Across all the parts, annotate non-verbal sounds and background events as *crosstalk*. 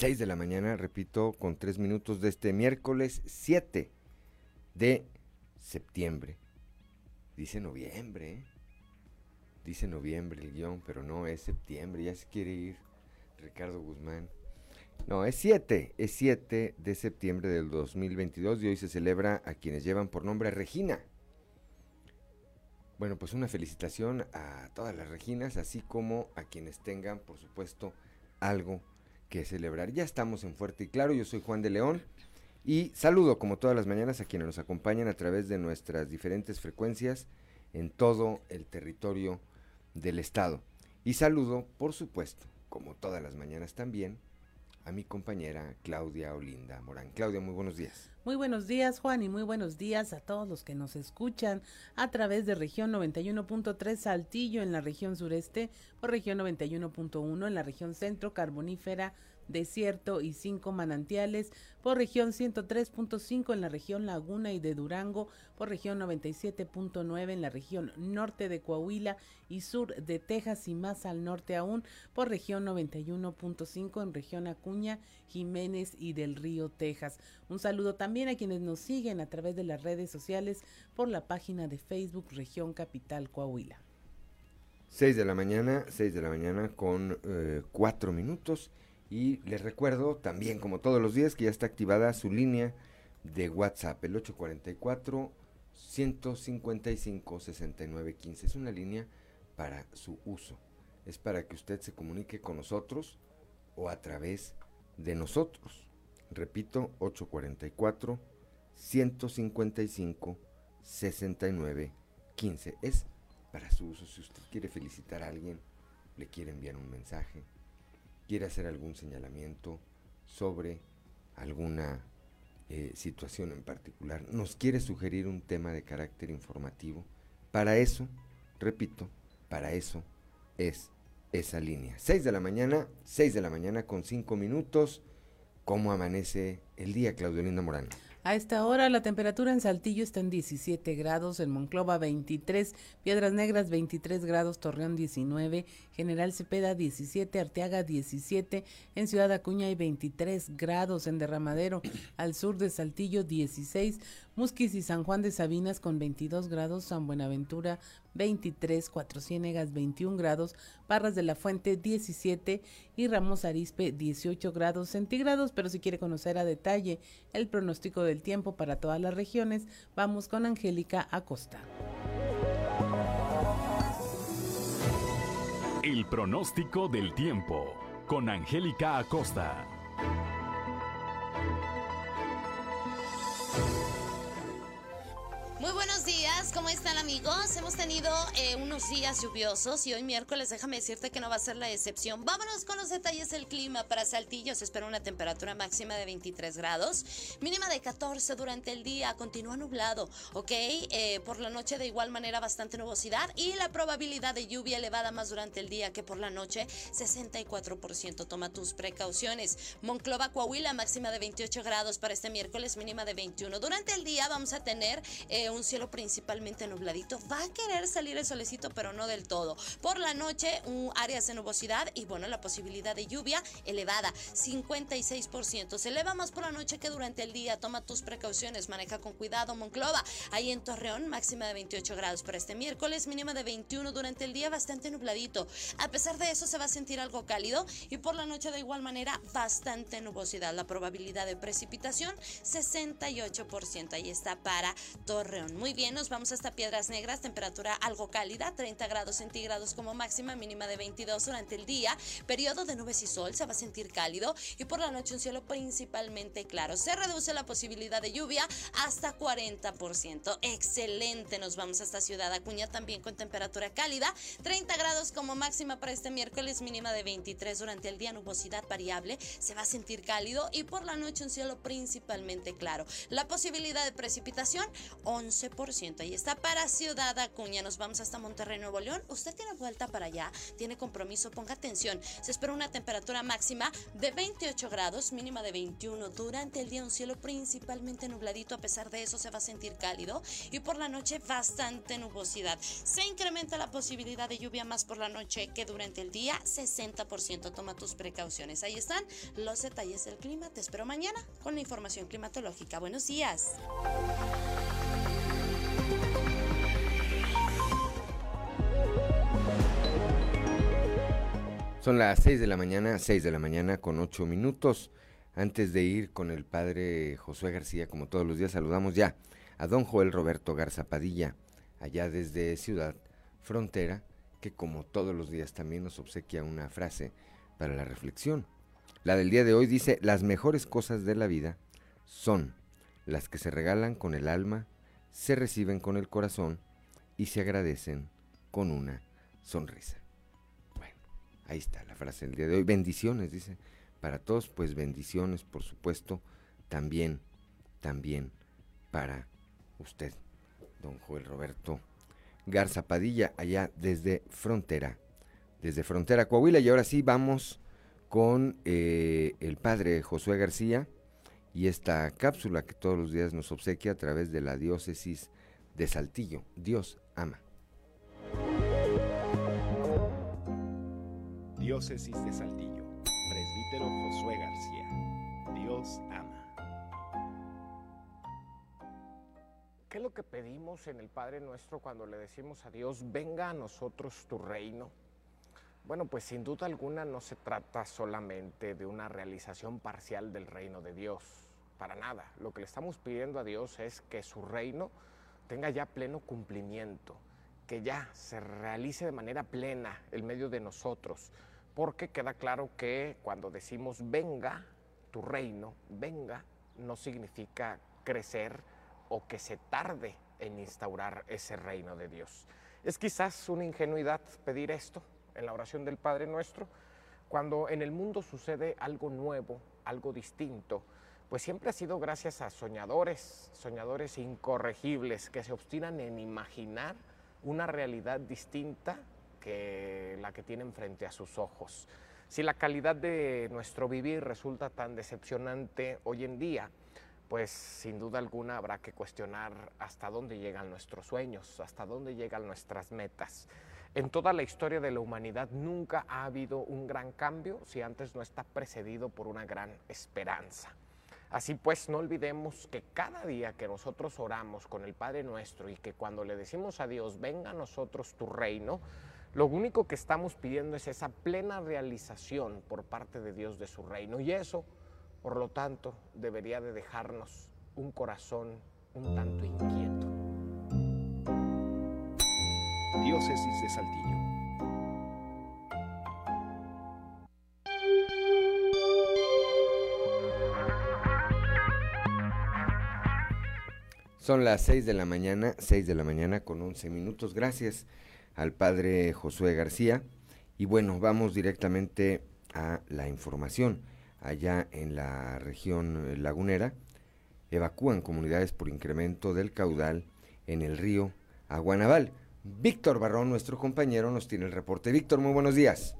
6 de la mañana, repito, con 3 minutos de este miércoles 7 de septiembre. Dice noviembre, ¿eh? Dice noviembre el guion, pero no, es septiembre, ya se quiere ir Ricardo Guzmán. No, es 7, es 7 de septiembre del 2022 y hoy se celebra a quienes llevan por nombre Regina. Bueno, pues una felicitación a todas las Reginas, así como a quienes tengan, por supuesto, algo que celebrar. Ya estamos en Fuerte y Claro, yo soy Juan de León y saludo como todas las mañanas a quienes nos acompañan a través de nuestras diferentes frecuencias en todo el territorio del estado. Y saludo, por supuesto, como todas las mañanas también, a mi compañera Claudia Olinda Morán. Claudia, muy buenos días. Muy buenos días, Juan, y muy buenos días a todos los que nos escuchan a través de región 91.3 Saltillo en la región sureste, por región 91.1 en la región centro carbonífera desierto y cinco manantiales, por región 103.5 en la región Laguna y de Durango, por región 97.9 en la región norte de Coahuila y sur de Texas y más al norte aún, por región 91.5 en región Acuña, Jiménez y del Río, Texas. Un saludo también a quienes nos siguen a través de las redes sociales por la página de Facebook Región Capital Coahuila. 6 de la mañana, 6 de la mañana con eh, 4 minutos. Y les recuerdo también, como todos los días, que ya está activada su línea de WhatsApp, el 844-155-6915. Es una línea para su uso. Es para que usted se comunique con nosotros o a través de nosotros. Repito, 844-155-6915. Es para su uso. Si usted quiere felicitar a alguien, le quiere enviar un mensaje, quiere hacer algún señalamiento sobre alguna eh, situación en particular, nos quiere sugerir un tema de carácter informativo, para eso, repito, para eso es esa línea. 6 de la mañana, 6 de la mañana con 5 minutos. ¿Cómo amanece el día, Claudio Linda Morán? A esta hora la temperatura en Saltillo está en 17 grados, en Monclova 23, Piedras Negras 23 grados, Torreón 19, General Cepeda 17, Arteaga 17, en Ciudad Acuña hay 23 grados, en Derramadero al sur de Saltillo 16, Musquis y San Juan de Sabinas con 22 grados, San Buenaventura 23, Cuatro Ciénegas 21 grados, Parras de la Fuente 17 y Ramos Arispe 18 grados centígrados. Pero si quiere conocer a detalle el pronóstico del tiempo para todas las regiones, vamos con Angélica Acosta. El pronóstico del tiempo con Angélica Acosta. Están amigos? Hemos tenido eh, unos días lluviosos y hoy miércoles déjame decirte que no va a ser la excepción. Vámonos con los detalles del clima. Para Saltillo se espera una temperatura máxima de 23 grados, mínima de 14 durante el día, continúa nublado, ¿ok? Eh, por la noche de igual manera bastante nubosidad y la probabilidad de lluvia elevada más durante el día que por la noche, 64%. Toma tus precauciones. Monclova, Coahuila, máxima de 28 grados para este miércoles, mínima de 21. Durante el día vamos a tener... Eh, un cielo principalmente nubladito. Va a querer salir el solecito, pero no del todo. Por la noche, un áreas de nubosidad y bueno, la posibilidad de lluvia elevada, 56%. Se eleva más por la noche que durante el día. Toma tus precauciones, maneja con cuidado, Monclova. Ahí en Torreón, máxima de 28 grados para este miércoles, mínima de 21 durante el día, bastante nubladito. A pesar de eso, se va a sentir algo cálido y por la noche de igual manera, bastante nubosidad. La probabilidad de precipitación, 68%. Ahí está para Torreón. Muy bien, nos vamos hasta Piedras Negras, temperatura algo cálida, 30 grados centígrados como máxima, mínima de 22 durante el día, periodo de nubes y sol, se va a sentir cálido y por la noche un cielo principalmente claro. Se reduce la posibilidad de lluvia hasta 40%. Excelente, nos vamos hasta Ciudad Acuña también con temperatura cálida, 30 grados como máxima para este miércoles, mínima de 23 durante el día, nubosidad variable, se va a sentir cálido y por la noche un cielo principalmente claro. La posibilidad de precipitación, 11%. Ahí está para Ciudad Acuña. Nos vamos hasta Monterrey, Nuevo León. Usted tiene vuelta para allá, tiene compromiso, ponga atención. Se espera una temperatura máxima de 28 grados, mínima de 21. Durante el día un cielo principalmente nubladito, a pesar de eso se va a sentir cálido y por la noche bastante nubosidad. Se incrementa la posibilidad de lluvia más por la noche que durante el día, 60%. Toma tus precauciones. Ahí están los detalles del clima. Te espero mañana con la información climatológica. Buenos días. Son las 6 de la mañana, 6 de la mañana con 8 minutos. Antes de ir con el padre Josué García, como todos los días, saludamos ya a don Joel Roberto Garza Padilla, allá desde Ciudad Frontera, que como todos los días también nos obsequia una frase para la reflexión. La del día de hoy dice, las mejores cosas de la vida son las que se regalan con el alma, se reciben con el corazón y se agradecen con una sonrisa. Ahí está la frase del día de hoy. Bendiciones, dice. Para todos, pues bendiciones, por supuesto, también, también para usted, don Joel Roberto Garza Padilla, allá desde Frontera, desde Frontera Coahuila. Y ahora sí, vamos con eh, el padre Josué García y esta cápsula que todos los días nos obsequia a través de la diócesis de Saltillo. Dios ama. Diócesis de Saltillo. Presbítero Josué García. Dios ama. ¿Qué es lo que pedimos en el Padre nuestro cuando le decimos a Dios, venga a nosotros tu reino? Bueno, pues sin duda alguna no se trata solamente de una realización parcial del reino de Dios, para nada. Lo que le estamos pidiendo a Dios es que su reino tenga ya pleno cumplimiento, que ya se realice de manera plena el medio de nosotros, porque queda claro que cuando decimos venga tu reino, venga, no significa crecer o que se tarde en instaurar ese reino de Dios. Es quizás una ingenuidad pedir esto, en la oración del Padre Nuestro, cuando en el mundo sucede algo nuevo, algo distinto, pues siempre ha sido gracias a soñadores, soñadores incorregibles que se obstinan en imaginar una realidad distinta que la que tienen frente a sus ojos. Si la calidad de nuestro vivir resulta tan decepcionante hoy en día, pues sin duda alguna habrá que cuestionar hasta dónde llegan nuestros sueños, hasta dónde llegan nuestras metas. En toda la historia de la humanidad nunca ha habido un gran cambio si antes no está precedido por una gran esperanza. Así pues, no olvidemos que cada día que nosotros oramos con el Padre nuestro y que cuando le decimos a Dios, venga a nosotros tu reino, lo único que estamos pidiendo es esa plena realización por parte de Dios de su reino. Y eso, por lo tanto, debería de dejarnos un corazón un tanto inquieto. Diócesis de Saltillo. Son las 6 de la mañana, 6 de la mañana con 11 minutos. Gracias al padre Josué García. Y bueno, vamos directamente a la información. Allá en la región lagunera, evacúan comunidades por incremento del caudal en el río Aguanaval. Víctor Barrón, nuestro compañero, nos tiene el reporte. Víctor, muy buenos días.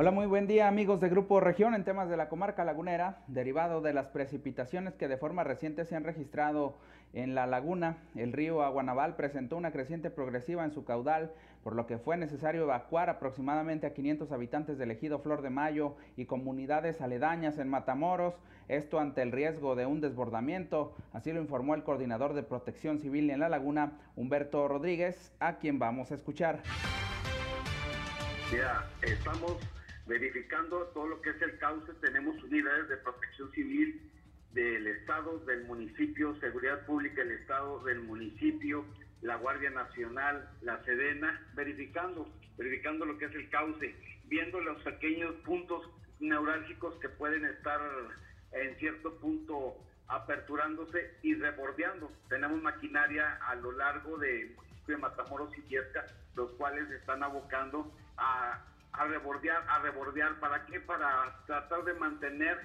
Hola, muy buen día amigos de Grupo Región en temas de la comarca lagunera, derivado de las precipitaciones que de forma reciente se han registrado en la laguna. El río Aguanaval presentó una creciente progresiva en su caudal, por lo que fue necesario evacuar aproximadamente a 500 habitantes del ejido Flor de Mayo y comunidades aledañas en Matamoros, esto ante el riesgo de un desbordamiento, así lo informó el coordinador de protección civil en la laguna, Humberto Rodríguez, a quien vamos a escuchar. Ya, estamos verificando todo lo que es el cauce, tenemos unidades de protección civil del Estado, del municipio, Seguridad Pública del Estado, del municipio, la Guardia Nacional, la Sedena, verificando, verificando lo que es el cauce, viendo los pequeños puntos neurálgicos que pueden estar en cierto punto aperturándose y rebordeando. Tenemos maquinaria a lo largo de, de Matamoros y Yesca, los cuales están abocando a, a rebordear, a rebordear, ¿para qué? Para tratar de mantener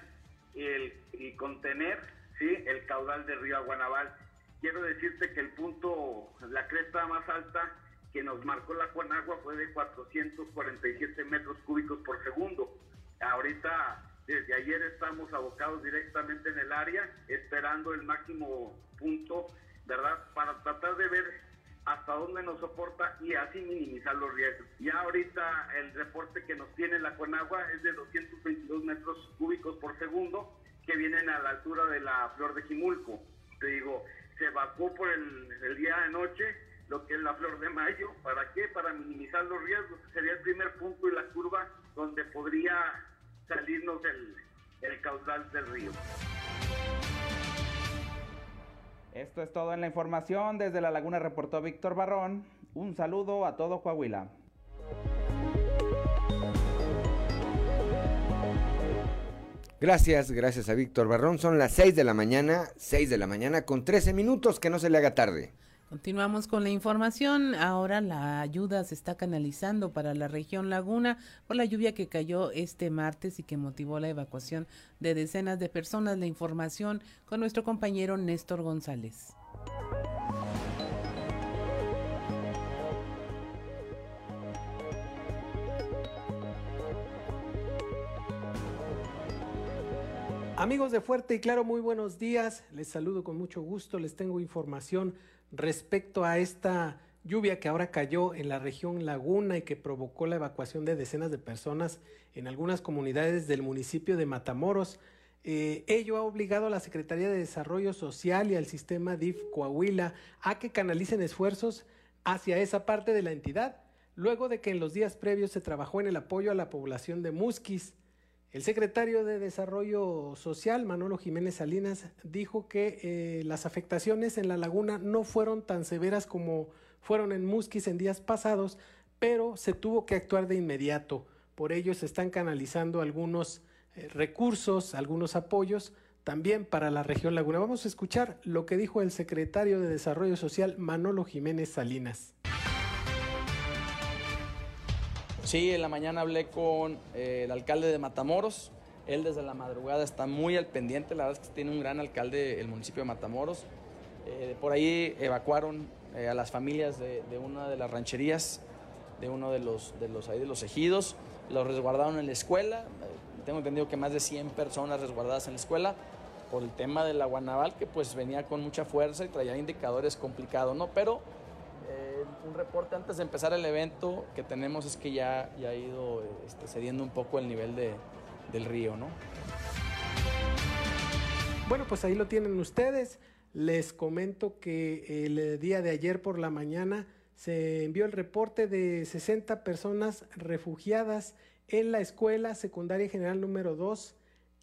el, y contener ¿sí? el caudal del río Aguanaval. Quiero decirte que el punto, la cresta más alta que nos marcó la Juanagua fue de 447 metros cúbicos por segundo. Ahorita, desde ayer estamos abocados directamente en el área, esperando el máximo punto, ¿verdad? Para tratar de ver hasta dónde nos soporta y así minimizar los riesgos. Ya ahorita el reporte que nos tiene la Conagua es de 222 metros cúbicos por segundo que vienen a la altura de la flor de Jimulco. Te digo, se evacuó por el, el día de noche lo que es la flor de mayo. ¿Para qué? Para minimizar los riesgos. Sería el primer punto y la curva donde podría salirnos el, el caudal del río. Esto es todo en la información. Desde la laguna reportó Víctor Barrón. Un saludo a todo Coahuila. Gracias, gracias a Víctor Barrón. Son las 6 de la mañana, 6 de la mañana con 13 minutos, que no se le haga tarde. Continuamos con la información. Ahora la ayuda se está canalizando para la región Laguna por la lluvia que cayó este martes y que motivó la evacuación de decenas de personas. La información con nuestro compañero Néstor González. Amigos de Fuerte y Claro, muy buenos días. Les saludo con mucho gusto. Les tengo información respecto a esta lluvia que ahora cayó en la región Laguna y que provocó la evacuación de decenas de personas en algunas comunidades del municipio de Matamoros. Eh, ello ha obligado a la Secretaría de Desarrollo Social y al sistema DIF Coahuila a que canalicen esfuerzos hacia esa parte de la entidad, luego de que en los días previos se trabajó en el apoyo a la población de Musquis. El secretario de Desarrollo Social, Manolo Jiménez Salinas, dijo que eh, las afectaciones en la laguna no fueron tan severas como fueron en Musquis en días pasados, pero se tuvo que actuar de inmediato. Por ello se están canalizando algunos eh, recursos, algunos apoyos también para la región laguna. Vamos a escuchar lo que dijo el secretario de Desarrollo Social, Manolo Jiménez Salinas. Sí, en la mañana hablé con eh, el alcalde de Matamoros. Él desde la madrugada está muy al pendiente. La verdad es que tiene un gran alcalde el municipio de Matamoros. Eh, por ahí evacuaron eh, a las familias de, de, una de las rancherías, de uno de los, de los, ahí de los ejidos. Los resguardaron en la escuela. tengo entendido que más de 100 personas resguardadas en la escuela por el tema del aguanaval que pues venía con mucha fuerza y traía indicadores complicados, ¿no? Pero un reporte antes de empezar el evento que tenemos es que ya, ya ha ido este, cediendo un poco el nivel de, del río, ¿no? Bueno, pues ahí lo tienen ustedes. Les comento que el día de ayer por la mañana se envió el reporte de 60 personas refugiadas en la escuela secundaria general número 2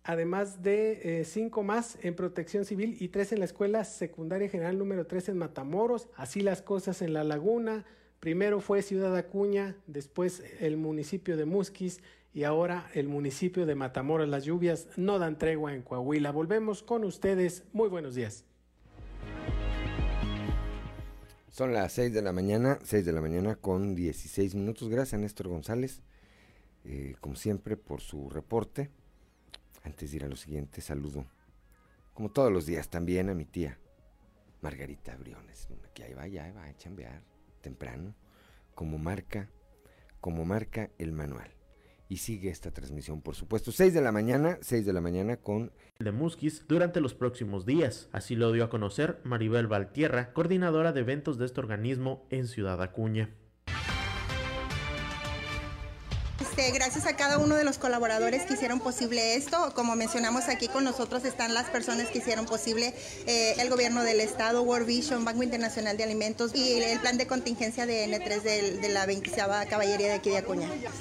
además de eh, cinco más en protección civil y tres en la escuela secundaria general número 3 en Matamoros. Así las cosas en la laguna. Primero fue Ciudad Acuña, después el municipio de Musquis y ahora el municipio de Matamoros. Las lluvias no dan tregua en Coahuila. Volvemos con ustedes. Muy buenos días. Son las 6 de la mañana, 6 de la mañana con 16 minutos. Gracias a Néstor González, eh, como siempre, por su reporte. Antes de ir a lo siguiente, saludo, como todos los días, también a mi tía, Margarita Briones, que ahí va, ya va a chambear temprano, como marca, como marca el manual. Y sigue esta transmisión, por supuesto, 6 de la mañana, 6 de la mañana con de Musquis durante los próximos días. Así lo dio a conocer Maribel Valtierra, coordinadora de eventos de este organismo en Ciudad Acuña. Este, gracias a cada uno de los colaboradores que hicieron posible esto. Como mencionamos aquí con nosotros están las personas que hicieron posible eh, el gobierno del estado, World Vision, Banco Internacional de Alimentos y el plan de contingencia de N3 de, la 20 Caballería de aquí de.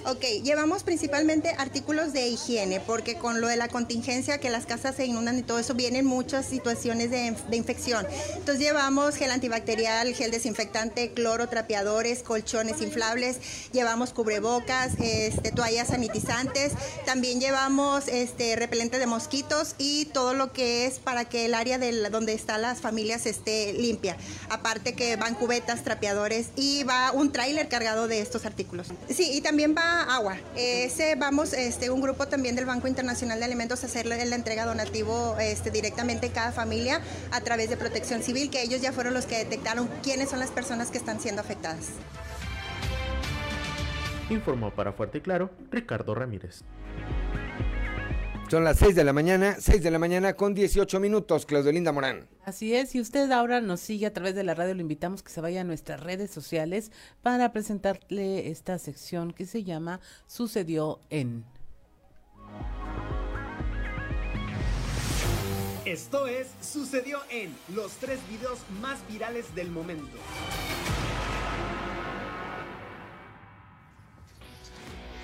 Ok, llevamos principalmente artículos de higiene porque con lo de la contingencia que las casas se inundan y todo eso vienen muchas situaciones de, de infección. Entonces llevamos gel antibacterial, gel desinfectante, cloro, trapeadores, colchones inflables, llevamos cubrebocas, este, toallas sanitizantes, también llevamos este, repelente de mosquitos y todo lo que es para que el área de donde están las familias esté limpia. Aparte que van cubetas, trapeadores y va un tráiler cargado de estos artículos. Sí, y también va agua. Ese vamos, este, un grupo también del Banco Internacional de Alimentos a hacerle la entrega donativo este, directamente a cada familia a través de Protección Civil, que ellos ya fueron los que detectaron quiénes son las personas que están siendo afectadas. Informó para Fuerte y Claro Ricardo Ramírez. Son las 6 de la mañana, 6 de la mañana con 18 minutos, Claudio Linda Morán. Así es, y usted ahora nos sigue a través de la radio, lo invitamos que se vaya a nuestras redes sociales para presentarle esta sección que se llama Sucedió en. Esto es Sucedió en los tres videos más virales del momento.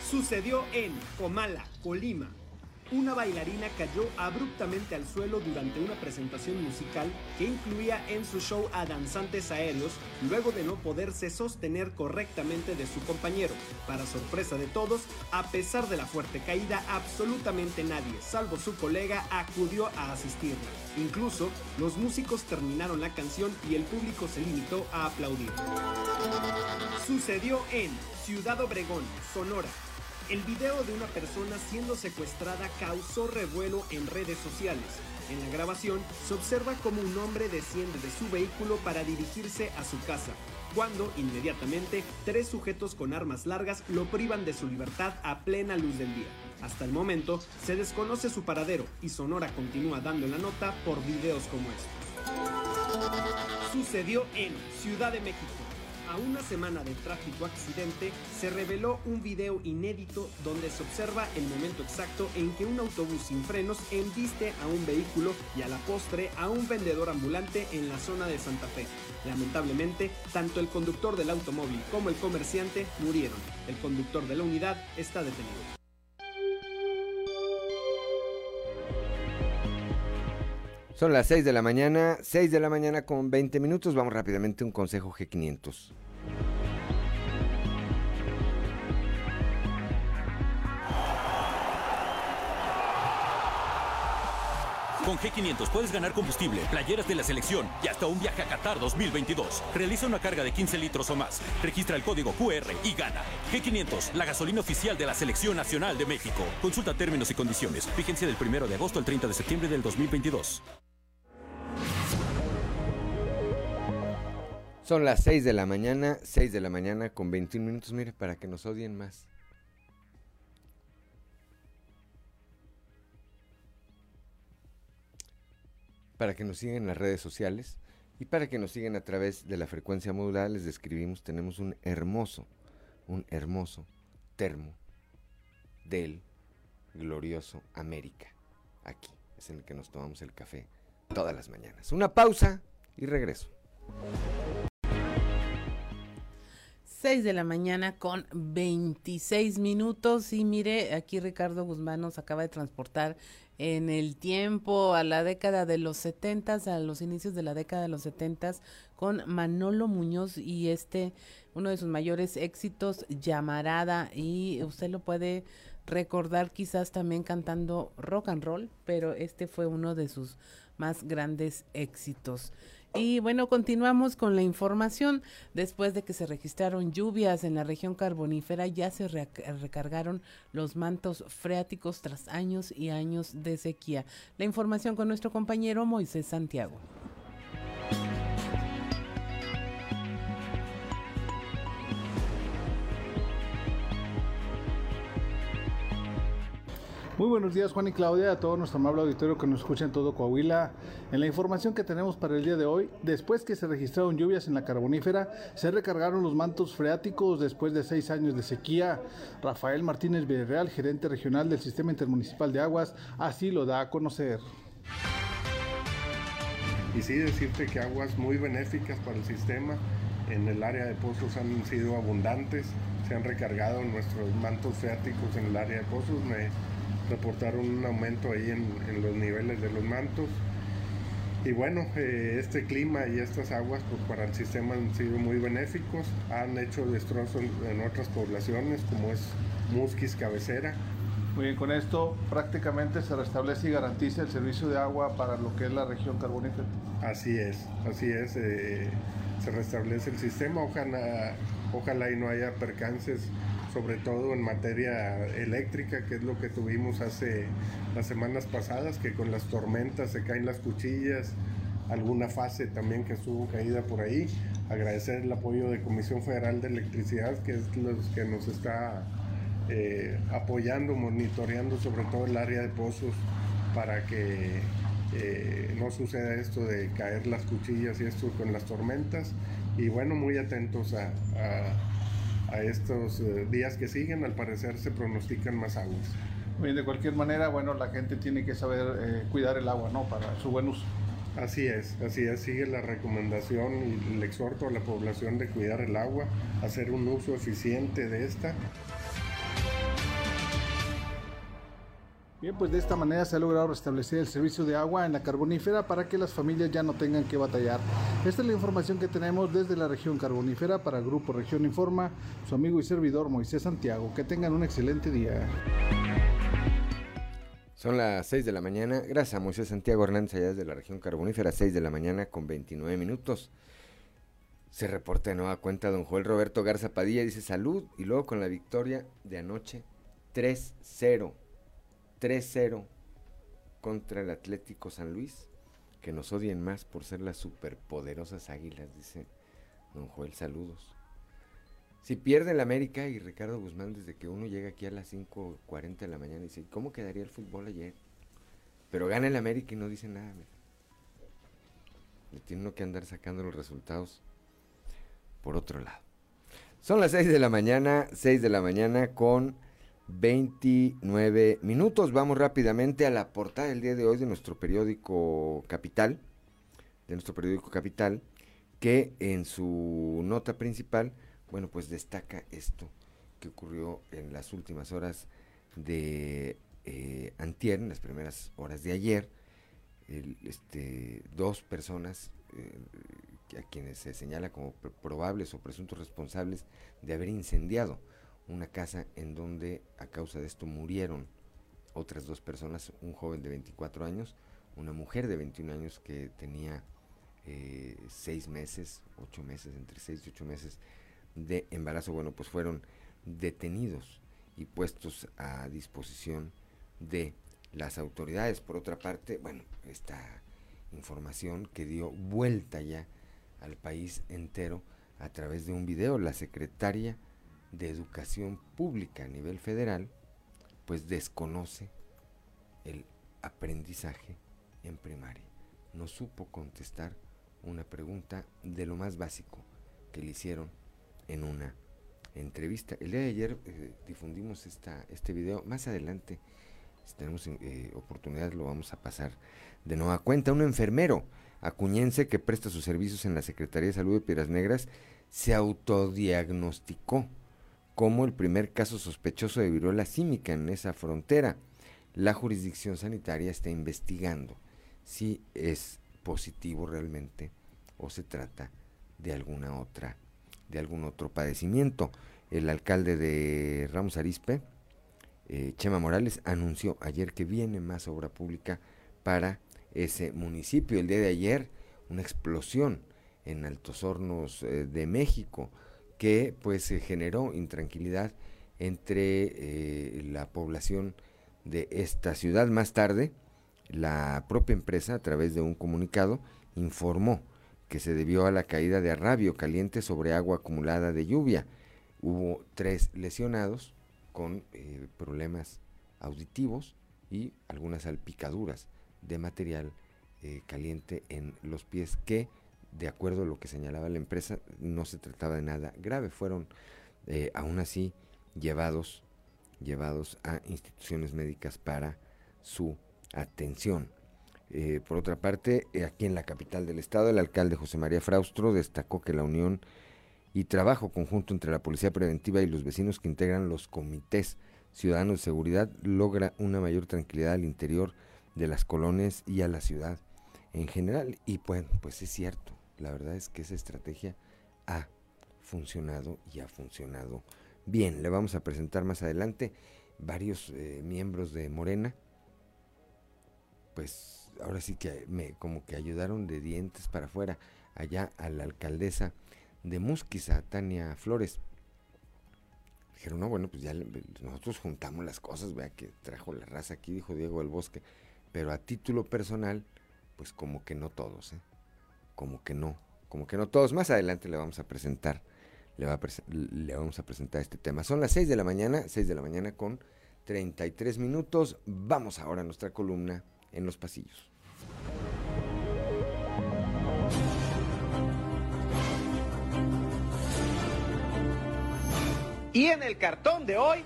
Sucedió en Comala, Colima. Una bailarina cayó abruptamente al suelo durante una presentación musical que incluía en su show a danzantes aéreos luego de no poderse sostener correctamente de su compañero. Para sorpresa de todos, a pesar de la fuerte caída, absolutamente nadie, salvo su colega, acudió a asistirla. Incluso, los músicos terminaron la canción y el público se limitó a aplaudir. Sucedió en Ciudad Obregón, Sonora. El video de una persona siendo secuestrada causó revuelo en redes sociales. En la grabación se observa como un hombre desciende de su vehículo para dirigirse a su casa, cuando inmediatamente tres sujetos con armas largas lo privan de su libertad a plena luz del día. Hasta el momento se desconoce su paradero y Sonora continúa dando la nota por videos como estos. Sucedió en Ciudad de México a una semana del trágico accidente, se reveló un video inédito donde se observa el momento exacto en que un autobús sin frenos embiste a un vehículo y a la postre a un vendedor ambulante en la zona de Santa Fe. Lamentablemente, tanto el conductor del automóvil como el comerciante murieron. El conductor de la unidad está detenido. Son las 6 de la mañana, 6 de la mañana con 20 minutos. Vamos rápidamente a un consejo G500. Con G500 puedes ganar combustible, playeras de la selección y hasta un viaje a Qatar 2022. Realiza una carga de 15 litros o más. Registra el código QR y gana. G500, la gasolina oficial de la Selección Nacional de México. Consulta términos y condiciones. Vigencia del 1 de agosto al 30 de septiembre del 2022. Son las 6 de la mañana, 6 de la mañana con 21 minutos, mire, para que nos odien más. Para que nos sigan en las redes sociales y para que nos sigan a través de la frecuencia modulada. Les describimos, tenemos un hermoso, un hermoso termo del glorioso América. Aquí es en el que nos tomamos el café todas las mañanas. Una pausa y regreso. 6 de la mañana con 26 minutos y mire, aquí Ricardo Guzmán nos acaba de transportar en el tiempo, a la década de los setentas, a los inicios de la década de los setentas, con Manolo Muñoz y este, uno de sus mayores éxitos, Llamarada, y usted lo puede recordar quizás también cantando rock and roll, pero este fue uno de sus más grandes éxitos. Y bueno, continuamos con la información. Después de que se registraron lluvias en la región carbonífera, ya se recargaron los mantos freáticos tras años y años de sequía. La información con nuestro compañero Moisés Santiago. Muy buenos días Juan y Claudia, a todo nuestro amable auditorio que nos escucha en todo Coahuila. En la información que tenemos para el día de hoy, después que se registraron lluvias en la carbonífera, se recargaron los mantos freáticos después de seis años de sequía. Rafael Martínez Villarreal, gerente regional del Sistema Intermunicipal de Aguas, así lo da a conocer. Y sí decirte que aguas muy benéficas para el sistema, en el área de pozos han sido abundantes, se han recargado nuestros mantos freáticos en el área de pozos. Me, reportaron un aumento ahí en, los niveles de los mantos. Y bueno, eh, este clima y estas aguas pues para el sistema han sido muy benéficos, han hecho destrozos en otras poblaciones como es Musquis Cabecera. Muy bien, con esto prácticamente se restablece y garantiza el servicio de agua para lo que es la región carbonífera. Así es, así es, eh, se restablece el sistema, ojalá, ojalá y no haya percances sobre todo en materia eléctrica, que es lo que tuvimos hace las semanas pasadas, que con las tormentas se caen las cuchillas, alguna fase también que estuvo caída por ahí. Agradecer el apoyo de Comisión Federal de Electricidad, que es lo que nos está eh, apoyando, monitoreando sobre todo el área de pozos para que eh, no suceda esto de caer las cuchillas y esto con las tormentas. Y bueno, muy atentos a estos eh, días que siguen, al parecer se pronostican más aguas. Bien, de cualquier manera, bueno, la gente tiene que saber eh, cuidar el agua, ¿no? Para su buen uso. Así es, así es, sigue la recomendación y el exhorto a la población de cuidar el agua, hacer un uso eficiente de esta. Bien, pues de esta manera se ha logrado restablecer el servicio de agua en la carbonífera para que las familias ya no tengan que batallar. Esta es la información que tenemos desde la región carbonífera para el Grupo Región Informa, su amigo y servidor Moisés Santiago. Que tengan un excelente día. Son las 6 de la mañana. Gracias a Moisés Santiago Hernández allá desde la región carbonífera, 6 de la mañana con 29 minutos. Se reporta de nueva cuenta don Joel Roberto Garza Padilla, dice salud y luego con la victoria de anoche 3-0 3-0 contra el Atlético San Luis. Que nos odien más por ser las superpoderosas águilas, dice don Joel. Saludos. Si pierde el América y Ricardo Guzmán desde que uno llega aquí a las 5.40 de la mañana dice, ¿cómo quedaría el fútbol ayer? Pero gana el América y no dice nada. Le tiene que andar sacando los resultados por otro lado. Son las 6 de la mañana, 6 de la mañana con 29 minutos. Vamos rápidamente a la portada del día de hoy de nuestro periódico Capital, de nuestro periódico Capital, que en su nota principal, bueno, pues destaca esto que ocurrió en las últimas horas de eh, antier, en las primeras horas de ayer, este, dos personas eh, a quienes se señala como probables o presuntos responsables de haber incendiado una casa en donde a causa de esto murieron otras dos personas, un joven de 24 años, una mujer de 21 años que tenía eh, seis meses, ocho meses, entre seis y ocho meses de embarazo. Bueno, pues fueron detenidos y puestos a disposición de las autoridades. Por otra parte, bueno, esta información que dio vuelta ya al país entero a través de un video, la secretaria de educación pública a nivel federal, pues desconoce el aprendizaje en primaria. No supo contestar una pregunta de lo más básico que le hicieron en una entrevista. El día de ayer eh, difundimos esta, este video. Más adelante, si tenemos eh, oportunidad, lo vamos a pasar de nueva cuenta. Un enfermero acuñense que presta sus servicios en la Secretaría de Salud de Piedras Negras se autodiagnosticó como el primer caso sospechoso de viruela símica en esa frontera. La jurisdicción sanitaria está investigando si es positivo realmente o se trata de alguna otra, de algún otro padecimiento. El alcalde de Ramos Arispe, eh, Chema Morales, anunció ayer que viene más obra pública para ese municipio. El día de ayer, una explosión en Altos Hornos eh, de México que pues se generó intranquilidad entre eh, la población de esta ciudad. Más tarde, la propia empresa, a través de un comunicado, informó que se debió a la caída de arrabio caliente sobre agua acumulada de lluvia. Hubo tres lesionados con eh, problemas auditivos y algunas salpicaduras de material eh, caliente en los pies que, de acuerdo a lo que señalaba la empresa, no se trataba de nada grave. Fueron eh, aún así llevados, llevados a instituciones médicas para su atención. Eh, por otra parte, aquí en la capital del estado, el alcalde José María Fraustro destacó que la unión y trabajo conjunto entre la Policía Preventiva y los vecinos que integran los comités ciudadanos de seguridad logra una mayor tranquilidad al interior de las colonias y a la ciudad en general. Y bueno, pues es cierto, la verdad es que esa estrategia ha funcionado y ha funcionado bien. Le vamos a presentar más adelante varios eh, miembros de Morena, pues ahora sí que me como que ayudaron de dientes para afuera allá a la alcaldesa de Musquisa, Tania Flores. Dijeron, no, bueno, pues ya nosotros juntamos las cosas, vea que trajo la raza aquí, dijo Diego del Bosque, pero a título personal, pues como que no todos, ¿eh? Como que no, como que no todos. Más adelante le vamos a presentar, le, vamos a presentar este tema. Son las 6 de la mañana, 6 de la mañana con 33 minutos. Vamos ahora a nuestra columna en los pasillos. Y en el cartón de hoy,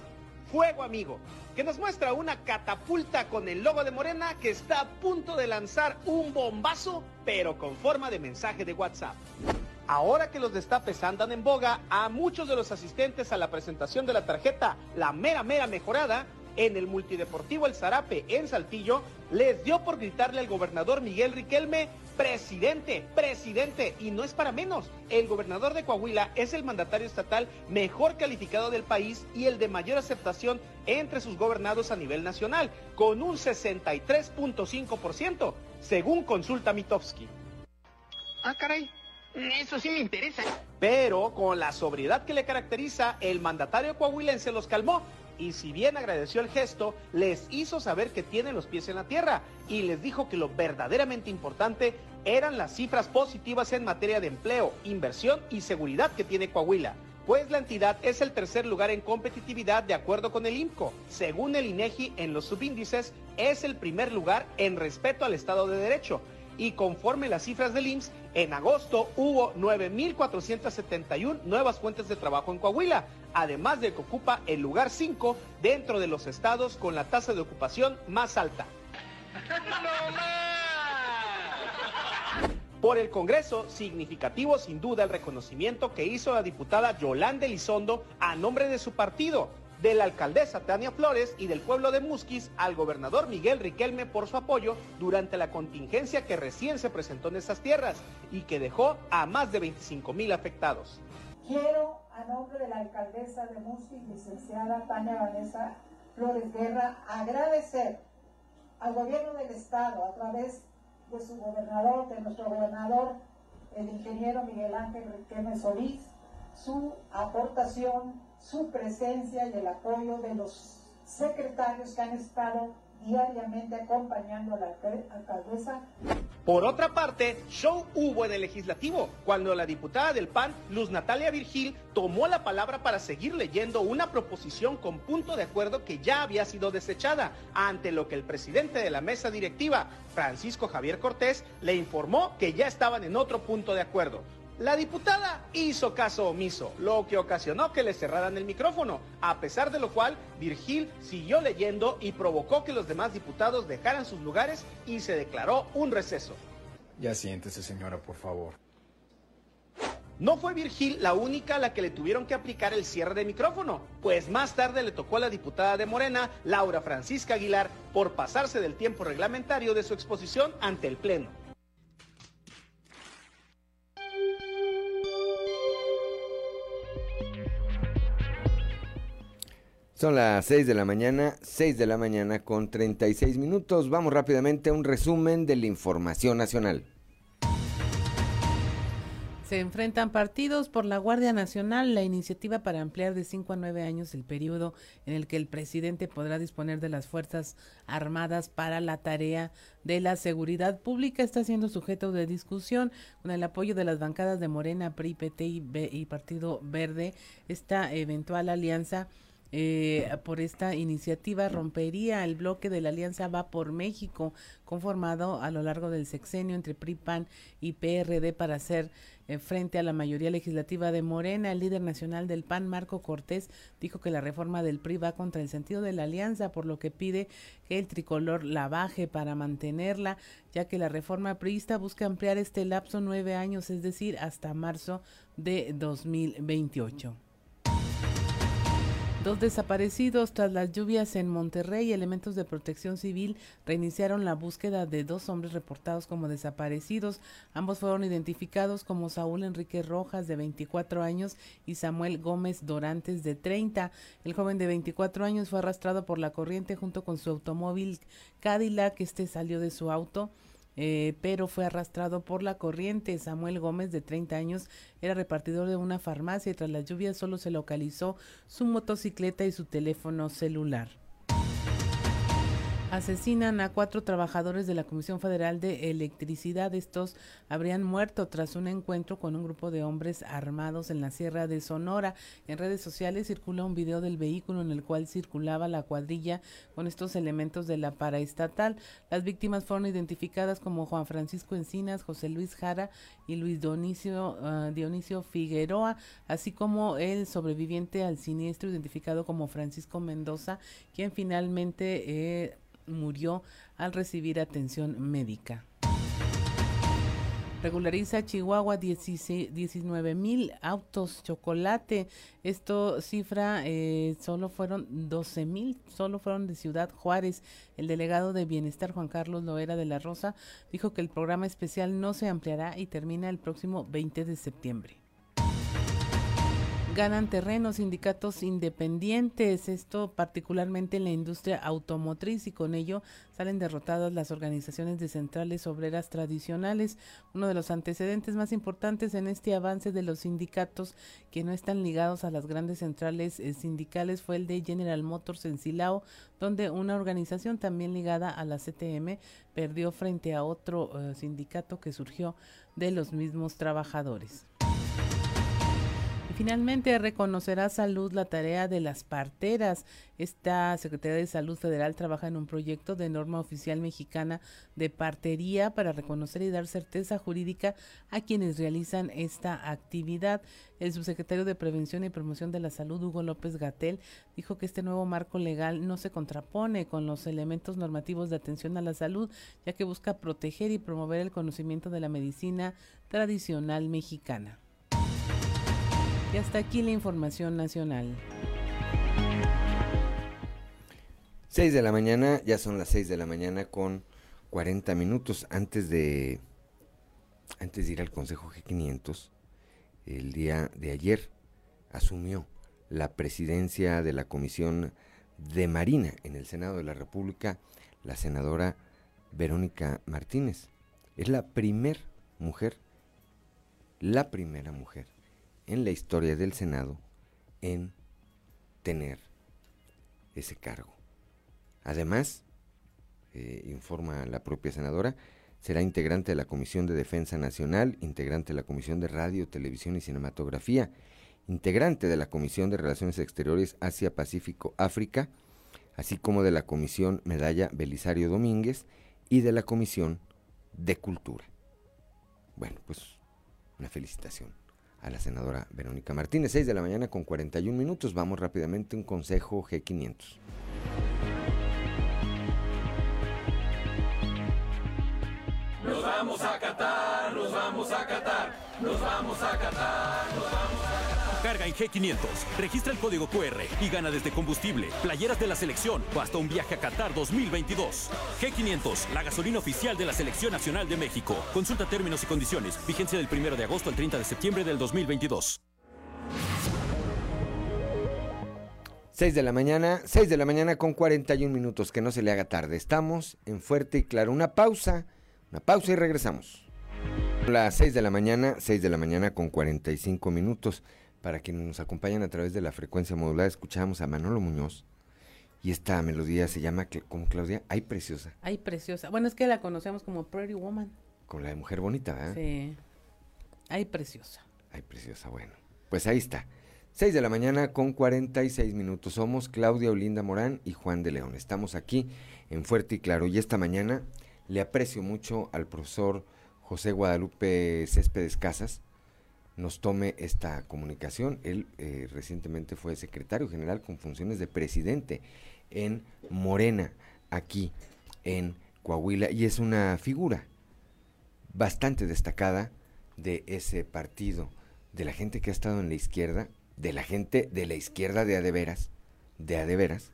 Fuego Amigo, que nos muestra una catapulta con el logo de Morena que está a punto de lanzar un bombazo, pero con forma de mensaje de WhatsApp. Ahora que los destapes andan en boga, a muchos de los asistentes a la presentación de la tarjeta La Mera Mera Mejorada, en el Multideportivo El Zarape en Saltillo, les dio por gritarle al gobernador Miguel Riquelme, presidente, presidente, y no es para menos. El gobernador de Coahuila es el mandatario estatal mejor calificado del país y el de mayor aceptación entre sus gobernados a nivel nacional, con un 63.5%, según consulta Mitofsky. Ah, caray. Eso sí me interesa. Pero con la sobriedad que le caracteriza, el mandatario coahuilense los calmó y si bien agradeció el gesto, les hizo saber que tienen los pies en la tierra y les dijo que lo verdaderamente importante eran las cifras positivas en materia de empleo, inversión y seguridad que tiene Coahuila, pues la entidad es el tercer lugar en competitividad de acuerdo con el IMCO. Según el INEGI, en los subíndices es el primer lugar en respeto al Estado de Derecho y conforme las cifras del IMSS, en agosto hubo 9.471 nuevas fuentes de trabajo en Coahuila, además de que ocupa el lugar 5 dentro de los estados con la tasa de ocupación más alta. *laughs* Por el Congreso, significativo sin duda el reconocimiento que hizo la diputada Yolanda Elizondo a nombre de su partido, de la alcaldesa Tania Flores y del pueblo de Musquis al gobernador Miguel Riquelme por su apoyo durante la contingencia que recién se presentó en esas tierras y que dejó a más de 25 mil afectados. Quiero, a nombre de la alcaldesa de Musquis, licenciada Tania Vanessa Flores Guerra, agradecer al gobierno del estado a través de su gobernador, de nuestro gobernador, el ingeniero Miguel Ángel Riquelme Solís, su aportación su presencia y el apoyo de los secretarios que han estado diariamente acompañando a la alcaldesa. Por otra parte, show hubo en el legislativo cuando la diputada del PAN, Luz Natalia Virgil, tomó la palabra para seguir leyendo una proposición con punto de acuerdo que ya había sido desechada, ante lo que el presidente de la mesa directiva, Francisco Javier Cortés, le informó que ya estaban en otro punto de acuerdo. La diputada hizo caso omiso, lo que ocasionó que le cerraran el micrófono, a pesar de lo cual Virgil siguió leyendo y provocó que los demás diputados dejaran sus lugares y se declaró un receso. Ya siéntese, señora, por favor. No fue Virgil la única a la que le tuvieron que aplicar el cierre de micrófono, pues más tarde le tocó a la diputada de Morena, Laura Francisca Aguilar, por pasarse del tiempo reglamentario de su exposición ante el Pleno. Son las 6 de la mañana, 6 de la mañana con 36 minutos. Vamos rápidamente a un resumen de la información nacional. Se enfrentan partidos por la Guardia Nacional, la iniciativa para ampliar de 5 a 9 años el periodo en el que el presidente podrá disponer de las Fuerzas Armadas para la tarea de la seguridad pública está siendo sujeto de discusión con el apoyo de las bancadas de Morena, PRI, PT y, y Partido Verde. Esta eventual alianza eh, por esta iniciativa rompería el bloque de la Alianza Va por México, conformado a lo largo del sexenio entre PRI, PAN y PRD para hacer eh, frente a la mayoría legislativa de Morena. El líder nacional del PAN, Marco Cortés, dijo que la reforma del PRI va contra el sentido de la alianza, por lo que pide que el tricolor la baje para mantenerla, ya que la reforma priista busca ampliar este lapso nueve años, es decir, hasta marzo de 2028. Dos desaparecidos tras las lluvias en Monterrey, elementos de protección civil reiniciaron la búsqueda de dos hombres reportados como desaparecidos. Ambos fueron identificados como Saúl Enrique Rojas de 24 años y Samuel Gómez Dorantes de 30. El joven de 24 años fue arrastrado por la corriente junto con su automóvil Cadillac. Este salió de su auto eh, pero fue arrastrado por la corriente. Samuel Gómez, de 30 años, era repartidor de una farmacia y tras la lluvia solo se localizó su motocicleta y su teléfono celular. Asesinan a cuatro trabajadores de la Comisión Federal de Electricidad. Estos habrían muerto tras un encuentro con un grupo de hombres armados en la Sierra de Sonora. En redes sociales circula un video del vehículo en el cual circulaba la cuadrilla con estos elementos de la paraestatal. Las víctimas fueron identificadas como Juan Francisco Encinas, José Luis Jara y Luis Dionisio, uh, Dionisio Figueroa, así como el sobreviviente al siniestro identificado como Francisco Mendoza, quien finalmente eh, murió al recibir atención médica. Regulariza Chihuahua 19 mil autos chocolate. Esto cifra, eh, solo fueron 12 mil, solo fueron de Ciudad Juárez. El delegado de Bienestar, Juan Carlos Loera de la Rosa, dijo que el programa especial no se ampliará y termina el próximo 20 de septiembre ganan terrenos sindicatos independientes, esto particularmente en la industria automotriz y con ello salen derrotadas las organizaciones de centrales obreras tradicionales. Uno de los antecedentes más importantes en este avance de los sindicatos que no están ligados a las grandes centrales eh, sindicales fue el de General Motors en Silao, donde una organización también ligada a la CTM perdió frente a otro eh, sindicato que surgió de los mismos trabajadores. Finalmente reconocerá salud la tarea de las parteras. Esta Secretaría de Salud Federal trabaja en un proyecto de norma oficial mexicana de partería para reconocer y dar certeza jurídica a quienes realizan esta actividad. El subsecretario de Prevención y Promoción de la Salud, Hugo López Gatel, dijo que este nuevo marco legal no se contrapone con los elementos normativos de atención a la salud, ya que busca proteger y promover el conocimiento de la medicina tradicional mexicana. Y hasta aquí la información nacional. 6 de la mañana, ya son las 6 de la mañana con 40 minutos antes de antes de ir al Consejo G500. El día de ayer asumió la presidencia de la Comisión de Marina en el Senado de la República la senadora Verónica Martínez. Es la primer mujer, la primera mujer en la historia del Senado en tener ese cargo. Además, eh, informa la propia senadora, será integrante de la Comisión de Defensa Nacional, integrante de la Comisión de Radio, Televisión y Cinematografía, integrante de la Comisión de Relaciones Exteriores Asia-Pacífico África, así como de la Comisión Medalla Belisario Domínguez y de la Comisión de Cultura. Bueno, pues una felicitación a la senadora Verónica Martínez. 6 de la mañana con 41 minutos. Vamos rápidamente a un consejo G500. Nos vamos a Qatar, nos vamos a Qatar, nos vamos a Qatar, nos vamos a Qatar. Carga en G500, registra el código QR y gana desde combustible, playeras de la selección o hasta un viaje a Qatar 2022. G500, la gasolina oficial de la Selección Nacional de México. Consulta términos y condiciones. Vigencia del 1 de agosto al 30 de septiembre del 2022. 6 de la mañana, 6 de la mañana con 41 minutos, que no se le haga tarde. Estamos en fuerte y claro. Una pausa, una pausa y regresamos. Las 6 de la mañana, 6 de la mañana con 45 minutos. Para quienes nos acompañan a través de la frecuencia modulada, escuchamos a Manolo Muñoz. Y esta melodía se llama, como Claudia, Ay Preciosa. Ay Preciosa. Bueno, es que la conocemos como Pretty Woman. Con la de Mujer Bonita, ¿verdad? Sí. Ay Preciosa. Ay Preciosa, bueno. Pues ahí está. 6 de la mañana con 46 minutos. Somos Claudia Olinda Morán y Juan de León. Estamos aquí en Fuerte y Claro. Y esta mañana le aprecio mucho al profesor José Guadalupe Céspedes Casas. Nos tome esta comunicación. Él eh, recientemente fue secretario general con funciones de presidente en Morena, aquí en Coahuila. Y es una figura bastante destacada de ese partido, de la gente que ha estado en la izquierda de la gente de la izquierda de Adeveras, de Adeveras,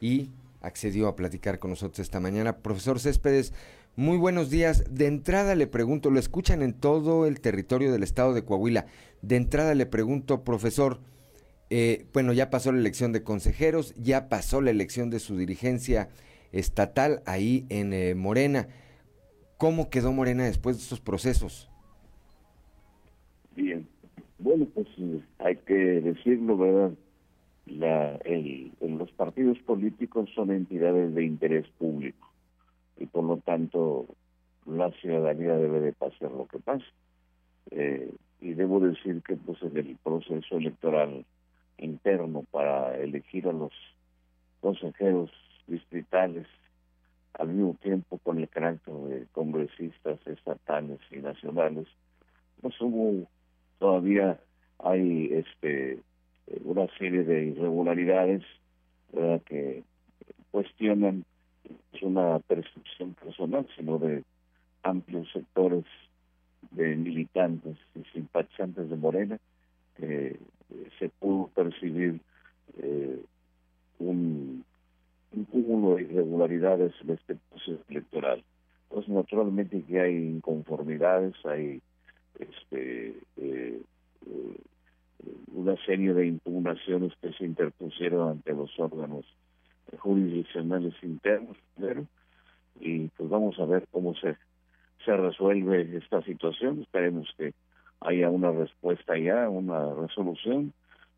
y accedió a platicar con nosotros esta mañana. Profesor Céspedes, muy buenos días. De entrada le pregunto, lo escuchan en todo el territorio del estado de Coahuila. De entrada le pregunto, profesor, eh, bueno, ya pasó la elección de consejeros, ya pasó la elección de su dirigencia estatal ahí en eh, Morena. ¿Cómo quedó Morena después de estos procesos? Bien, bueno, pues hay que decirlo, ¿verdad? La, el, los partidos políticos son entidades de interés público y por lo tanto la ciudadanía debe de pasar lo que pase. Eh, y debo decir que pues en el proceso electoral interno para elegir a los consejeros distritales al mismo tiempo con el carácter de congresistas estatales y nacionales, pues hubo todavía hay este una serie de irregularidades que cuestionan es una percepción personal, sino de amplios sectores de militantes y simpatizantes de Morena, que se pudo percibir eh, un, cúmulo de irregularidades en este proceso electoral. Pues naturalmente que hay inconformidades, hay este, eh, eh, una serie de impugnaciones que se interpusieron ante los órganos jurisdiccionales internos pero y pues vamos a ver cómo se se resuelve esta situación. Esperemos que haya una respuesta ya una resolución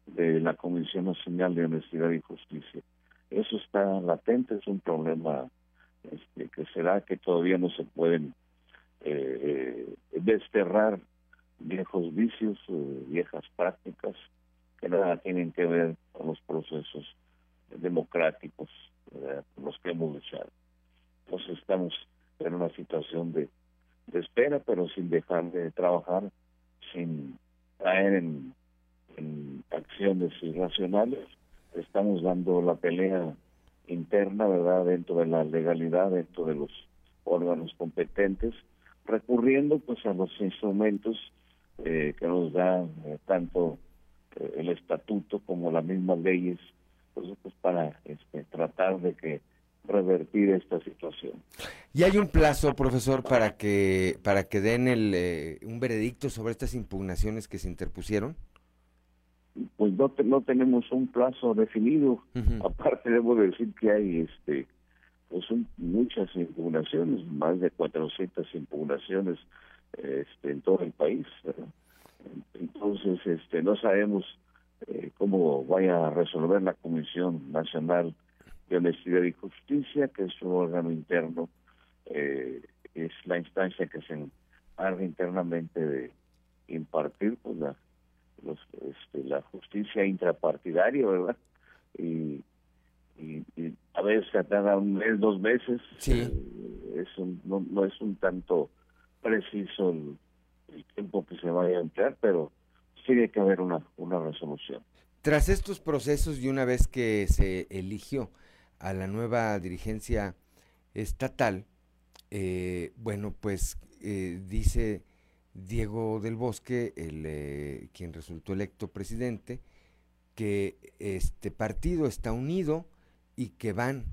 de la Comisión Nacional de Honestidad y Justicia. Eso está latente es un problema este, que será que todavía no se pueden eh, desterrar viejos vicios, eh, viejas prácticas que nada tienen que ver con los procesos democráticos con los que hemos luchado. Entonces estamos en una situación de, espera, pero sin dejar de trabajar, sin caer en, en acciones irracionales. Estamos dando la pelea interna, ¿verdad?, dentro de la legalidad, dentro de los órganos competentes, recurriendo pues a los instrumentos eh, que nos da eh, tanto eh, el estatuto como las mismas leyes pues, pues para este, tratar de que revertir esta situación. ¿Y hay un plazo, profesor, para que para que den el, un veredicto sobre estas impugnaciones que se interpusieron? Pues no, no tenemos un plazo definido. Aparte debo decir que hay este pues son muchas impugnaciones, más de 400 impugnaciones este, en todo el país. Entonces, este, no sabemos eh, cómo vaya a resolver la Comisión Nacional de Honestidad y Justicia, que es un órgano interno, eh, es la instancia que se encarga internamente de impartir pues, la, los, este, la justicia intrapartidaria, ¿verdad? Y, y, a veces tarda un mes, dos meses. Sí. Eh, es no, no es un tanto preciso el, tiempo que se vaya a emplear, pero tiene que haber una, una resolución. Tras estos procesos y una vez que se eligió a la nueva dirigencia estatal, eh, bueno, pues eh, dice Diego del Bosque, el, eh, quien resultó electo presidente, que este partido está unido y que van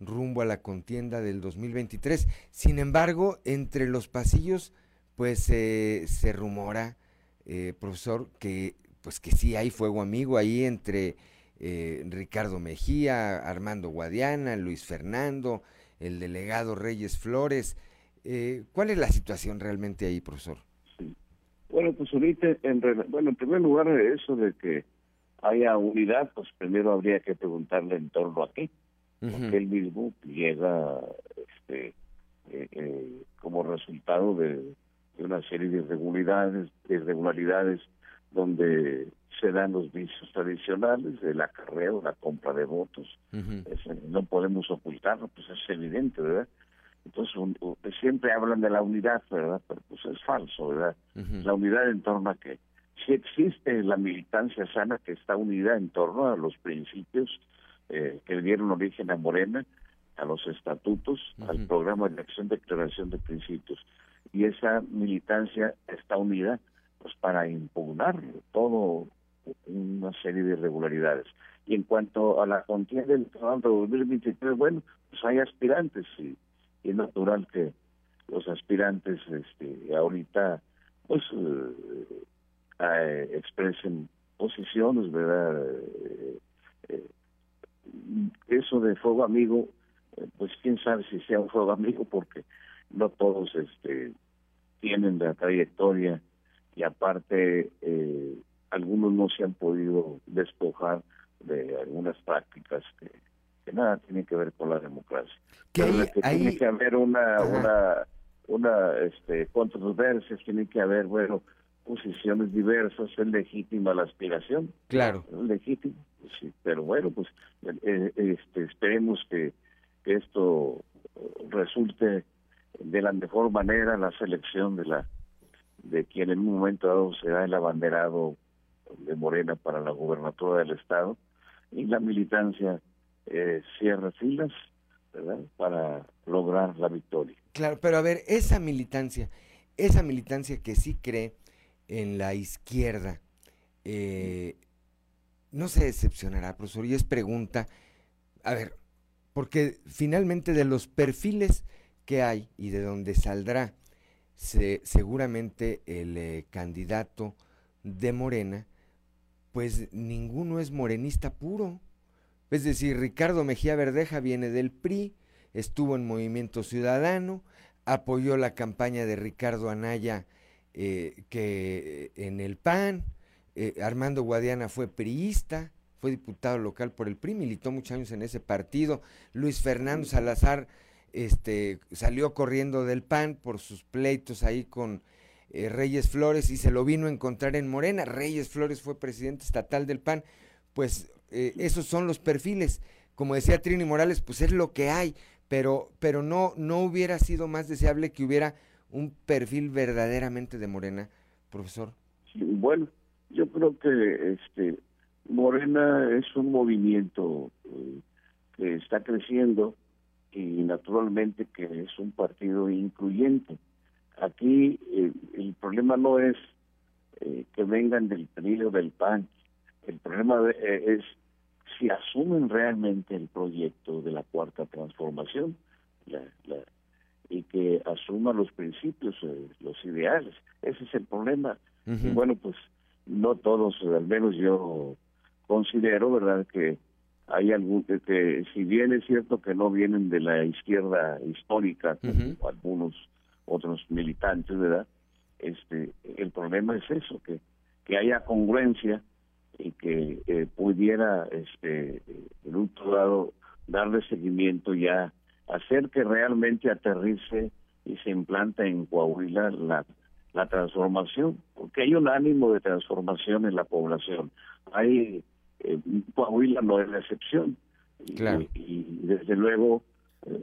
rumbo a la contienda del 2023. Sin embargo, entre los pasillos, pues se rumora, eh, profesor, que pues que sí hay fuego amigo ahí entre eh, Ricardo Mejía, Armando Guadiana, Luis Fernando, el delegado Reyes Flores. Eh, ¿Cuál es la situación realmente ahí, profesor? Bueno, pues ahorita, en, bueno, en primer lugar, eso de que haya unidad, pues primero habría que preguntarle en torno a qué porque él mismo llega este, eh, eh, como resultado de, una serie de irregularidades, irregularidades donde se dan los vicios tradicionales, el acarreo, la compra de votos. no podemos ocultarlo, pues es evidente, ¿verdad? Entonces, siempre hablan de la unidad, ¿verdad? Pero pues es falso, ¿verdad? La unidad en torno a que si existe la militancia sana que está unida en torno a los principios eh, que dieron origen a Morena, a los estatutos, al programa de acción de declaración de principios. Y esa militancia está unida pues para impugnar todo una serie de irregularidades. Y en cuanto a la contienda electoral de 2023, bueno, pues hay aspirantes y, es natural que los aspirantes este, ahorita pues eh, eh, expresen posiciones, ¿verdad? Eh, eso de fuego amigo, pues quién sabe si sea un fuego amigo porque no todos este tienen la trayectoria y aparte eh, algunos no se han podido despojar de algunas prácticas que, nada tienen que ver con la democracia. Que, tiene que haber una una una este controversia, tiene que haber bueno posiciones diversas, es legítima la aspiración. Claro. Es legítimo, sí, pero bueno, pues eh, este, esperemos que, que esto resulte de la mejor manera la selección de la de quien en un momento dado será el abanderado de Morena para la gubernatura del estado y la militancia eh, cierra filas para lograr la victoria. Claro, pero a ver, esa militancia, esa militancia que sí cree en la izquierda, eh, no se decepcionará, profesor, y es pregunta, a ver, porque finalmente de los perfiles que hay y de donde saldrá seguramente el eh, candidato de Morena, pues ninguno es morenista puro. Es decir, Ricardo Mejía Verdeja viene del PRI, estuvo en Movimiento Ciudadano, apoyó la campaña de Ricardo Anaya eh, que eh, en el PAN, Armando Guadiana fue priista, fue diputado local por el PRI, militó muchos años en ese partido, Luis Fernando Salazar este, salió corriendo del PAN por sus pleitos ahí con eh, Reyes Flores y se lo vino a encontrar en Morena. Reyes Flores fue presidente estatal del PAN. Pues eh, esos son los perfiles. Como decía Trini Morales, pues es lo que hay, pero, pero no, no hubiera sido más deseable que hubiera un perfil verdaderamente de Morena, profesor. bueno, yo creo que este Morena es un movimiento eh, que está creciendo y naturalmente que es un partido incluyente. Aquí eh, el problema no es eh, que vengan del PRI o del PAN, el problema eh, es si asumen realmente el proyecto de la cuarta transformación y que asuman los principios, los ideales. Ese es el problema. Y bueno, pues no todos, al menos yo considero, ¿verdad?, que hay algún que, si bien es cierto que no vienen de la izquierda histórica como algunos otros militantes verdad este el problema es eso que que haya congruencia y que eh, pudiera este en un lado darle seguimiento ya hacer que realmente aterrice y se implanta en Coahuila la la transformación porque hay un ánimo de transformación en la población. Hay eh, Coahuila no es la excepción. Y, desde luego, eh,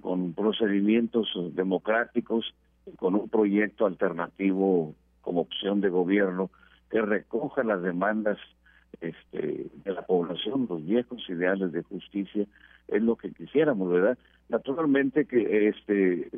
con procedimientos democráticos, con un proyecto alternativo como opción de gobierno que recoja las demandas este, de la población, los viejos ideales de justicia, es lo que quisiéramos, ¿verdad? Naturalmente que este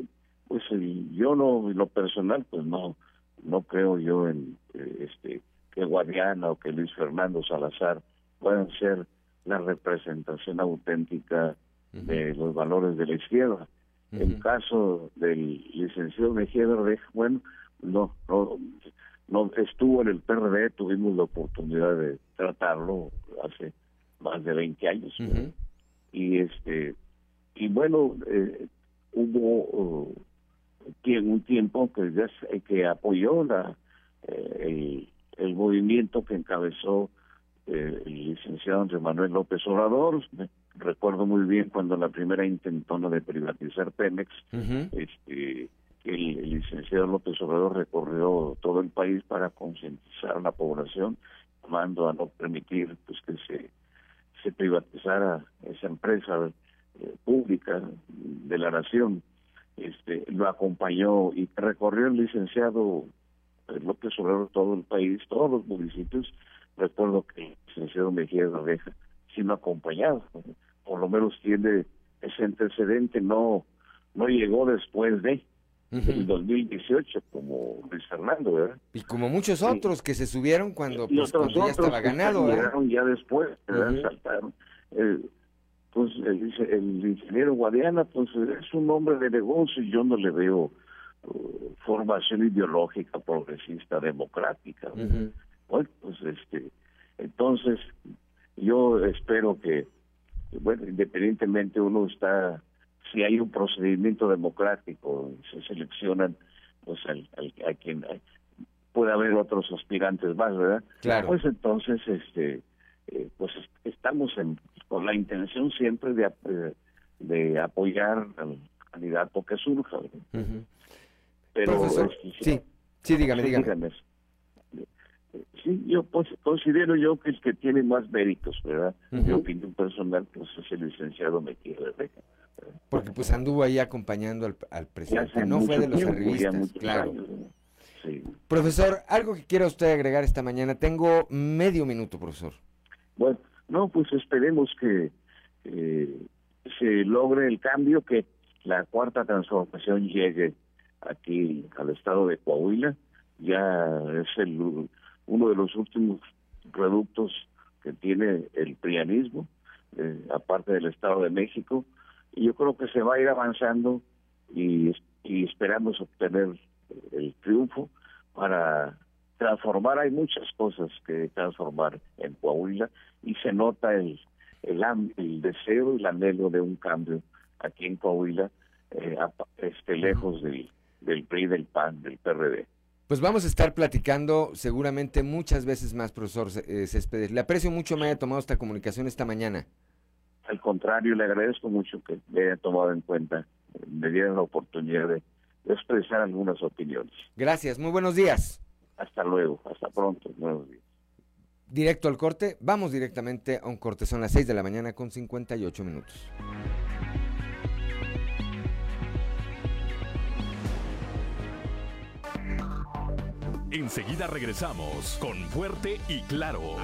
pues yo no lo personal pues no no creo yo en eh, este que Guadiana o que Luis Fernando Salazar puedan ser la representación auténtica de los valores de la izquierda. En caso del licenciado Mejía bueno, no, no, no estuvo en el PRD, tuvimos la oportunidad de tratarlo hace más de 20 años. Y este y bueno, eh, hubo uh, un tiempo que, que apoyó la eh, el, el movimiento que encabezó eh, el licenciado Andrés Manuel López Obrador. recuerdo muy bien cuando la primera intentona de privatizar Pemex, este, el, licenciado López Obrador recorrió todo el país para concientizar a la población, llamando a no permitir pues que se, se privatizara esa empresa eh, pública de la nación. Este, lo acompañó y recorrió el licenciado eh, López Obrador todo el país, todos los municipios. Recuerdo que el licenciado Mejía de la Reja sí lo acompañado, por lo menos tiene ese antecedente, no no llegó después de el 2018 como Luis Fernando, ¿verdad? Y como muchos otros que se subieron cuando, pues, ya estaba ganado, Llegaron ya después, ¿verdad? Saltaron. pues el, el, ingeniero Guadiana, pues es un hombre de negocio y yo no le veo uh, formación ideológica, progresista, democrática. Bueno, pues este, entonces yo espero que, bueno, independientemente uno está si hay un procedimiento democrático, se seleccionan pues al, a quien puede haber otros aspirantes más, ¿verdad? Claro. Pues entonces, este, eh, pues estamos con la intención siempre de, eh, de apoyar al candidato que surja. Pero sí, sí, dígame, dígame. Sí, yo considero yo que el que tiene más méritos, ¿verdad? Mi opinión personal, pues es el licenciado Mejía de porque pues anduvo ahí acompañando al, presidente, no fue de los arribistas, claro. Profesor, algo que quiera usted agregar esta mañana, tengo medio minuto, profesor. Bueno, no, pues esperemos que eh, se logre el cambio, que la cuarta transformación llegue aquí al estado de Coahuila, ya es el uno de los últimos reductos que tiene el prianismo, eh, aparte del Estado de México, y yo creo que se va a ir avanzando y, esperamos obtener el triunfo para transformar. Hay muchas cosas que transformar en Coahuila y se nota el, el, el deseo y el anhelo de un cambio aquí en Coahuila, eh, este, lejos del, del PRI, del PAN, del PRD. Pues vamos a estar platicando seguramente muchas veces más, profesor eh, Céspedes. Le aprecio mucho me haya tomado esta comunicación esta mañana. Al contrario, le agradezco mucho que me haya tomado en cuenta, me dieran la oportunidad de, expresar algunas opiniones. Gracias, muy buenos días. Hasta luego, hasta pronto, buenos días. Directo al corte, vamos directamente a un corte, son las 6 de la mañana con 58 minutos. Enseguida regresamos con Fuerte y Claro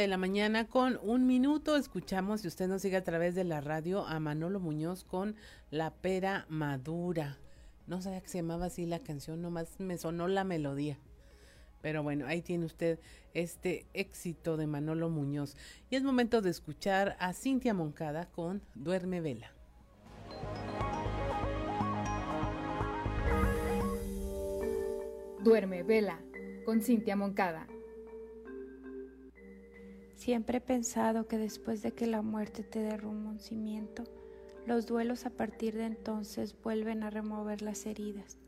de la mañana con un minuto escuchamos, si usted nos sigue a través de la radio, a Manolo Muñoz con La Pera Madura. No sabía que se llamaba así la canción, nomás me sonó la melodía. Pero bueno, ahí tiene usted este éxito de Manolo Muñoz. Y es momento de escuchar a Cintia Moncada con Duerme Vela. Duerme Vela con Cintia Moncada. Siempre he pensado que después de que la muerte te derrumba un cimiento, los duelos a partir de entonces vuelven a remover las heridas,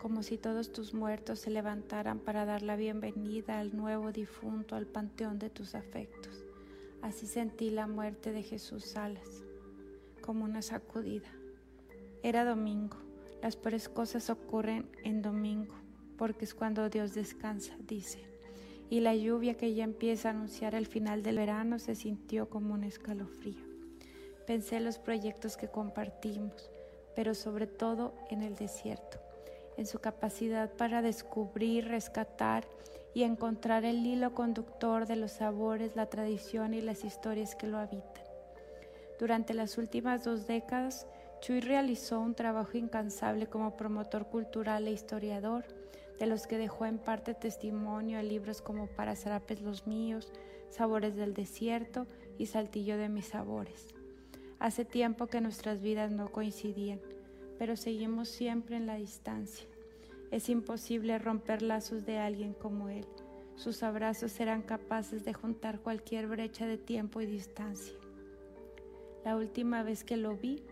como si todos tus muertos se levantaran para dar la bienvenida al nuevo difunto al panteón de tus afectos. Así sentí la muerte de Jesús Salas, como una sacudida. Era domingo, las peores cosas ocurren en domingo, porque es cuando Dios descansa, dice y la lluvia que ya empieza a anunciar el final del verano se sintió como un escalofrío. Pensé en los proyectos que compartimos, pero sobre todo en el desierto, en su capacidad para descubrir, rescatar y encontrar el hilo conductor de los sabores, la tradición y las historias que lo habitan. Durante las últimas dos décadas, Chuy realizó un trabajo incansable como promotor cultural e historiador, de los que dejó en parte testimonio en libros como Para Sarapes los míos, Sabores del Desierto y Saltillo de mis Sabores. Hace tiempo que nuestras vidas no coincidían, pero seguimos siempre en la distancia. Es imposible romper lazos de alguien como él. Sus abrazos serán capaces de juntar cualquier brecha de tiempo y distancia. La última vez que lo vi,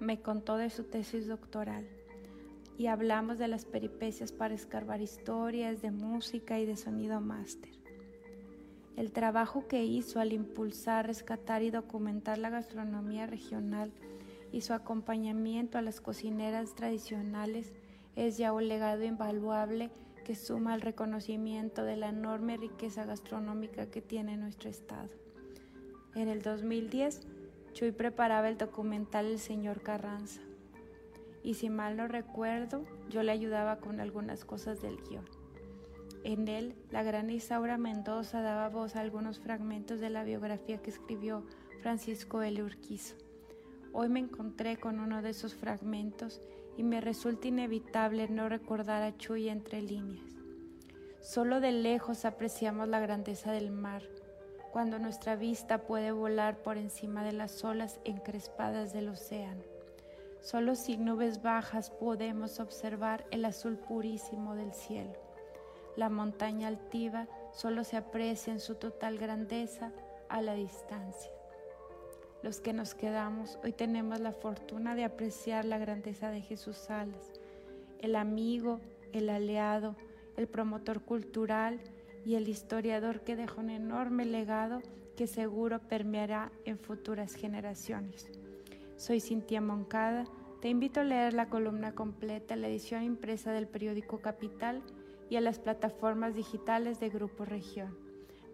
me contó de su tesis doctoral y hablamos de las peripecias para escarbar historias de música y de sonido máster. El trabajo que hizo al impulsar, rescatar y documentar la gastronomía regional y su acompañamiento a las cocineras tradicionales es ya un legado invaluable que suma al reconocimiento de la enorme riqueza gastronómica que tiene nuestro estado. En el 2010, Chuy preparaba el documental El Señor Carranza. Y si mal no recuerdo, yo le ayudaba con algunas cosas del guion. En él, la gran Isaura Mendoza daba voz a algunos fragmentos de la biografía que escribió Francisco L. Urquizo. Hoy me encontré con uno de esos fragmentos y me resulta inevitable no recordar a Chuy entre líneas. Solo de lejos apreciamos la grandeza del mar, cuando nuestra vista puede volar por encima de las olas encrespadas del océano. Solo sin nubes bajas podemos observar el azul purísimo del cielo. La montaña altiva solo se aprecia en su total grandeza a la distancia. Los que nos quedamos hoy tenemos la fortuna de apreciar la grandeza de Jesús Salas, el amigo, el aliado, el promotor cultural y el historiador que dejó un enorme legado que seguro permeará en futuras generaciones. Soy Cintia Moncada, te invito a leer la columna completa, la edición impresa del periódico Capital y a las plataformas digitales de Grupo Región.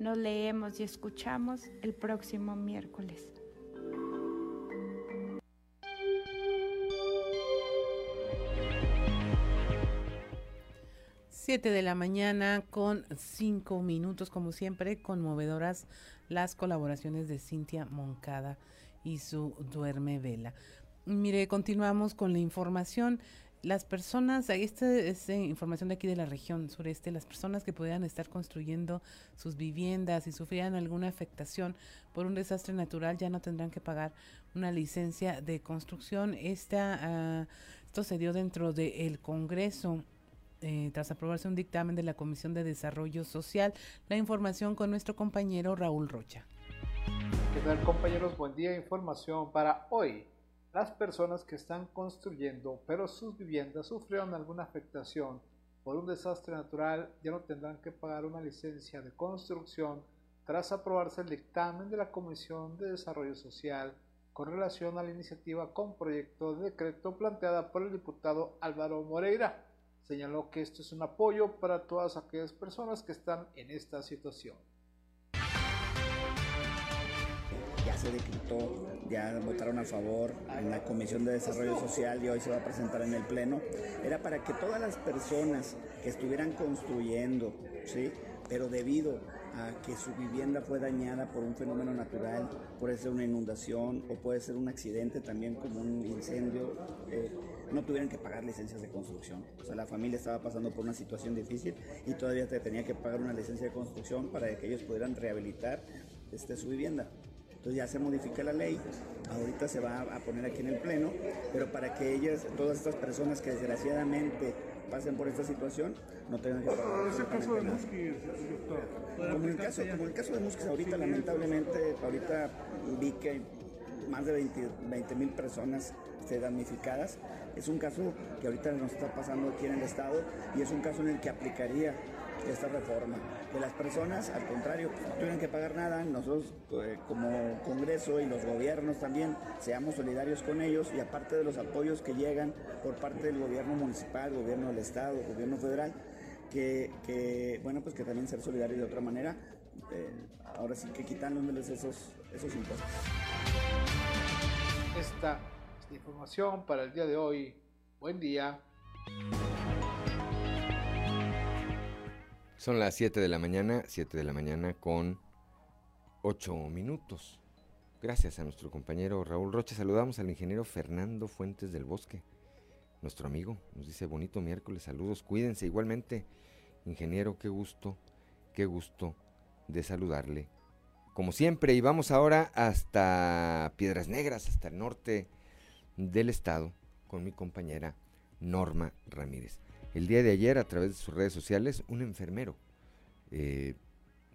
Nos leemos y escuchamos el próximo miércoles. 7 de la mañana con 5 minutos, como siempre, conmovedoras las colaboraciones de Cintia Moncada y su Duerme Vela. Mire, continuamos con la información. Las personas, esta es información de aquí de la región sureste, las personas que pudieran estar construyendo sus viviendas y sufrieran alguna afectación por un desastre natural ya no tendrán que pagar una licencia de construcción. Esta, ah, esto se dio dentro del Congreso eh, tras aprobarse un dictamen de la Comisión de Desarrollo Social. La información con nuestro compañero Raúl Rocha. ¿Qué tal compañeros? Buen día. Información para hoy. Las personas que están construyendo pero sus viviendas sufrieron alguna afectación por un desastre natural ya no tendrán que pagar una licencia de construcción tras aprobarse el dictamen de la Comisión de Desarrollo Social con relación a la iniciativa con proyecto de decreto planteada por el diputado Álvaro Moreira señaló que esto es un apoyo para todas aquellas personas que están en esta situación. Se decretó, ya votaron a favor en la Comisión de Desarrollo Social y hoy se va a presentar en el Pleno. Era para que todas las personas que estuvieran construyendo, ¿sí? pero debido a que su vivienda fue dañada por un fenómeno natural, puede ser una inundación o puede ser un accidente también como un incendio, eh, no tuvieran que pagar licencias de construcción. O sea, la familia estaba pasando por una situación difícil y todavía te tenía que pagar una licencia de construcción para que ellos pudieran rehabilitar este, su vivienda. Entonces ya se modifica la ley, ahorita se va a poner aquí en el Pleno, pero para que ellas, todas estas personas que desgraciadamente pasen por esta situación, no tengan que pagar. el caso de Musquis, Como el caso, como el caso de Musquis, ahorita lamentablemente, ahorita vi que más de 20 mil personas damnificadas. Es un caso que ahorita nos está pasando aquí en el Estado y es un caso en el que aplicaría esta reforma. Que las personas, al contrario, no tuvieran que pagar nada, nosotros eh, como Congreso y los gobiernos también seamos solidarios con ellos y aparte de los apoyos que llegan por parte del gobierno municipal, gobierno del Estado, gobierno federal, que, bueno, pues que también ser solidarios de otra manera, eh, ahora sí que quitándoles esos, esos impuestos. Esta información para el día de hoy. Buen día. Son las 7 de la mañana, 7 de la mañana con 8 minutos. Gracias a nuestro compañero Raúl Rocha. Saludamos al ingeniero Fernando Fuentes del Bosque, nuestro amigo. Nos dice bonito miércoles, saludos, cuídense igualmente. Ingeniero, qué gusto, qué gusto de saludarle. Como siempre, y vamos ahora hasta Piedras Negras, hasta el norte del Estado con mi compañera Norma Ramírez. El día de ayer, a través de sus redes sociales, un enfermero eh,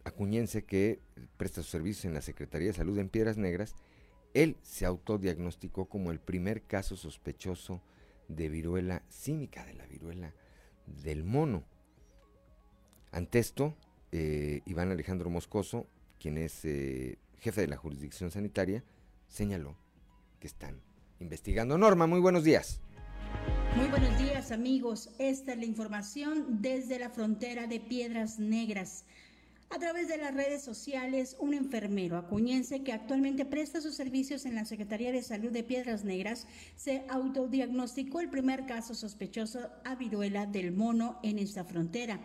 acuñense que presta sus servicios en la Secretaría de Salud en Piedras Negras, él se autodiagnosticó como el primer caso sospechoso de viruela cínica, de la viruela del mono. Ante esto, eh, Iván Alejandro Moscoso, quien es eh, jefe de la jurisdicción sanitaria, señaló que están investigando. Norma, muy buenos días. Muy buenos días amigos, esta es la información desde la frontera de Piedras Negras. A través de las redes sociales, un enfermero acuñense que actualmente presta sus servicios en la Secretaría de Salud de Piedras Negras se autodiagnosticó el primer caso sospechoso a viruela del mono en esta frontera.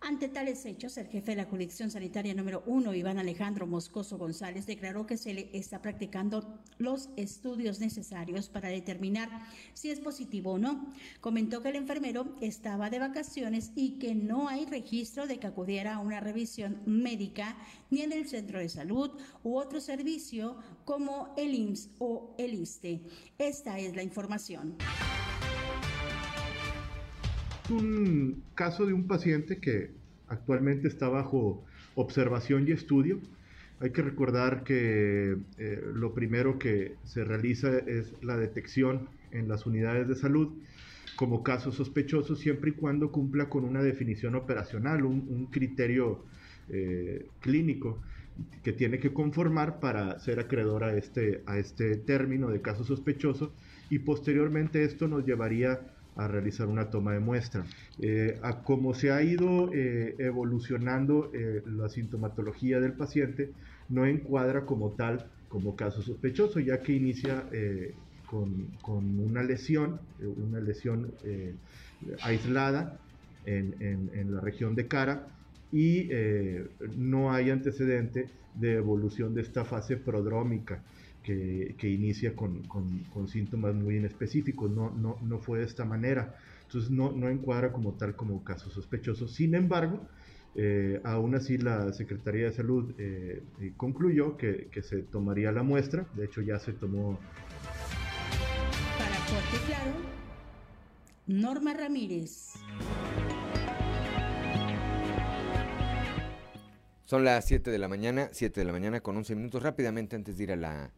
Ante tales hechos, el jefe de la jurisdicción sanitaria número uno, Iván Alejandro Moscoso González, declaró que se le está practicando los estudios necesarios para determinar si es positivo o no. Comentó que el enfermero estaba de vacaciones y que no hay registro de que acudiera a una revisión médica ni en el centro de salud u otro servicio como el IMSS o el ISTE. Esta es la información un caso de un paciente que actualmente está bajo observación y estudio. Hay que recordar que eh, lo primero que se realiza es la detección en las unidades de salud como caso sospechoso siempre y cuando cumpla con una definición operacional, un, criterio eh, clínico que tiene que conformar para ser acreedor a este, a este término de caso sospechoso y posteriormente esto nos llevaría a realizar una toma de muestra. Eh, a cómo se ha ido eh, evolucionando eh, la sintomatología del paciente, no encuadra como tal como caso sospechoso, ya que inicia con, con, una lesión, una lesión aislada en, en, en, la región de cara y no hay antecedente de evolución de esta fase prodrómica que, inicia con, síntomas muy inespecíficos, no, no, no fue de esta manera, entonces no, no encuadra como tal como caso sospechoso. Sin embargo, eh, aún así la Secretaría de Salud eh, eh, concluyó que, se tomaría la muestra, de hecho ya se tomó. Para Fuerte Claro, Norma Ramírez. Son las 7 de la mañana, 7 de la mañana con 11 minutos. Rápidamente antes de ir a la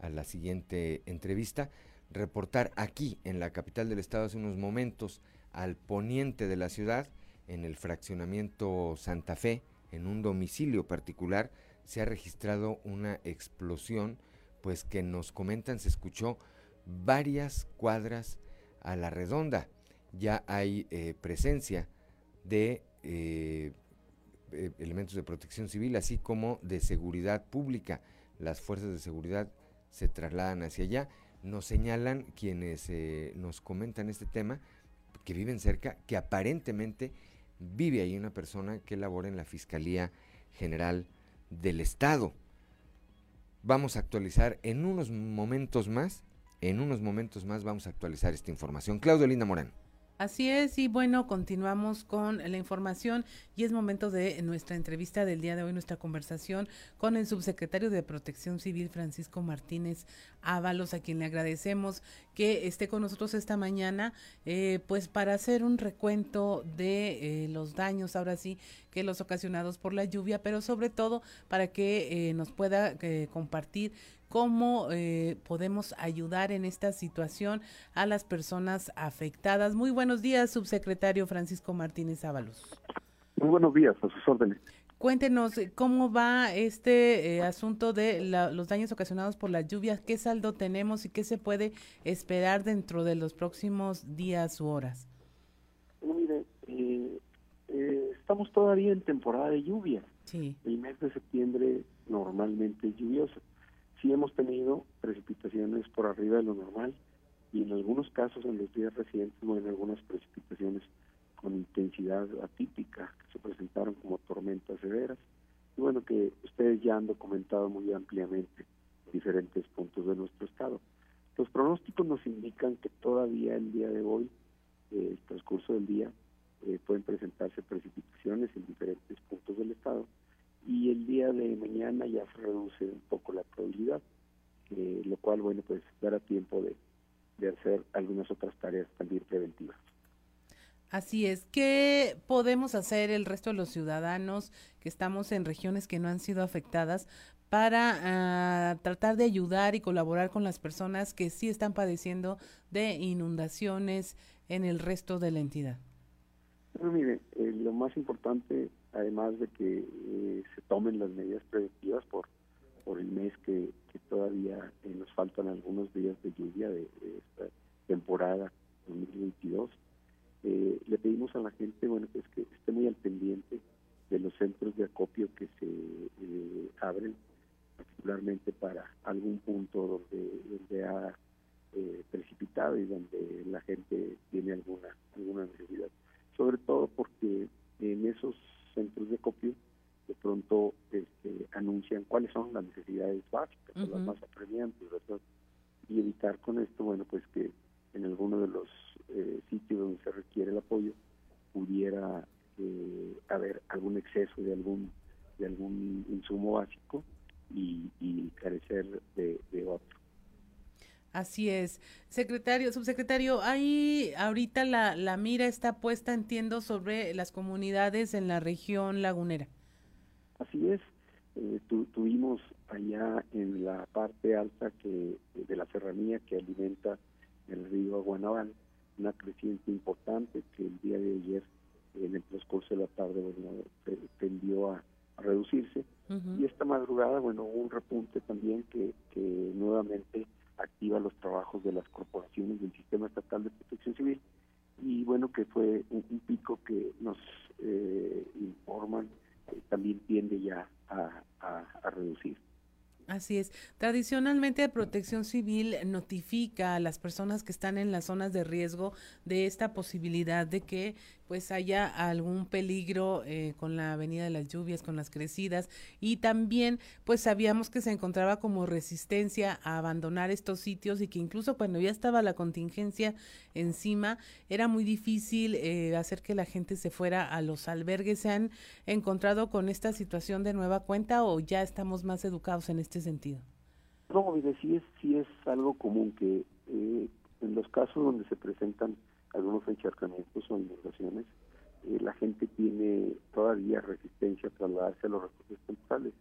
a la siguiente entrevista, reportar aquí en la capital del estado hace unos momentos al poniente de la ciudad, en el fraccionamiento Santa Fe, en un domicilio particular, se ha registrado una explosión, pues que nos comentan se escuchó varias cuadras a la redonda. Ya hay eh, presencia de eh, eh, elementos de protección civil, así como de seguridad pública. Las fuerzas de seguridad se trasladan hacia allá. Nos señalan quienes eh, nos comentan este tema, que viven cerca, que aparentemente vive ahí una persona que labora en la Fiscalía General del Estado. Vamos a actualizar en unos momentos más, en unos momentos más vamos a actualizar esta información. Claudio Linda Morán. Así es, y bueno, continuamos con la información y es momento de nuestra entrevista del día de hoy, nuestra conversación con el subsecretario de Protección Civil, Francisco Martínez Ábalos, a quien le agradecemos que esté con nosotros esta mañana, eh, pues para hacer un recuento de eh, los daños, ahora sí, que los ocasionados por la lluvia, pero sobre todo para que eh, nos pueda compartir cómo eh, podemos ayudar en esta situación a las personas afectadas. Muy buenos días, subsecretario Francisco Martínez Ábalos. Muy buenos días, a sus órdenes. Cuéntenos eh, cómo va este eh, asunto de los daños ocasionados por las lluvias, qué saldo tenemos y qué se puede esperar dentro de los próximos días u horas. mire, estamos todavía en temporada de lluvia. Sí. El mes de septiembre normalmente es lluvioso sí hemos tenido precipitaciones por arriba de lo normal y en algunos casos en los días recientes, bueno, algunas precipitaciones con intensidad atípica que se presentaron como tormentas severas y bueno, que ustedes ya han documentado muy ampliamente diferentes puntos de nuestro estado. Los pronósticos nos indican que todavía el día de hoy, eh, el transcurso del día, eh, pueden presentarse precipitaciones en diferentes puntos del estado y el día de mañana ya se reduce un poco la probabilidad, eh, lo cual, bueno, pues dará tiempo de, de hacer algunas otras tareas también preventivas. Así es. ¿Qué podemos hacer el resto de los ciudadanos que estamos en regiones que no han sido afectadas para ah, tratar de ayudar y colaborar con las personas que sí están padeciendo de inundaciones en el resto de la entidad? Bueno, mire, eh, lo más importante además de que eh, se tomen las medidas preventivas por por el mes que, todavía eh, nos faltan algunos días de lluvia de, esta temporada 2022. Eh, le pedimos a la gente, bueno, pues que esté muy al pendiente de los centros de acopio que se eh, abren, particularmente para algún punto donde, donde ha precipitado y donde la gente tiene alguna alguna necesidad. Sobre todo porque en esos centros de acopio de pronto este, anuncian cuáles son las necesidades básicas, las más apremiantes, Y evitar con esto, bueno, pues que en alguno de los eh, sitios donde se requiere el apoyo pudiera eh, haber algún exceso de algún de algún insumo básico y, carecer de, otro. Así es. Secretario, subsecretario, ahí ahorita la, la mira está puesta, entiendo, sobre las comunidades en la región lagunera. Así es, eh, tuvimos allá en la parte alta que de la serranía que alimenta el río Aguanabal una creciente importante que el día de ayer en el transcurso de la tarde bueno, tendió a, reducirse y esta madrugada bueno hubo un repunte también que, que nuevamente activa los trabajos de las corporaciones del sistema estatal de protección civil y bueno que fue un, pico que nos eh, informan también tiende ya a, reducir. Así es. Tradicionalmente Protección Civil notifica a las personas que están en las zonas de riesgo de esta posibilidad de que pues haya algún peligro eh, con la venida de las lluvias, con las crecidas y también pues sabíamos que se encontraba como resistencia a abandonar estos sitios y que incluso cuando ya estaba la contingencia encima era muy difícil eh, hacer que la gente se fuera a los albergues. ¿Se han encontrado con esta situación de nueva cuenta o ya estamos más educados en este sentido? No, sí es, sí es algo común que eh, en los casos donde se presentan algunos encharcamientos o inundaciones, eh, la gente tiene todavía resistencia a trasladarse a los recursos temporales.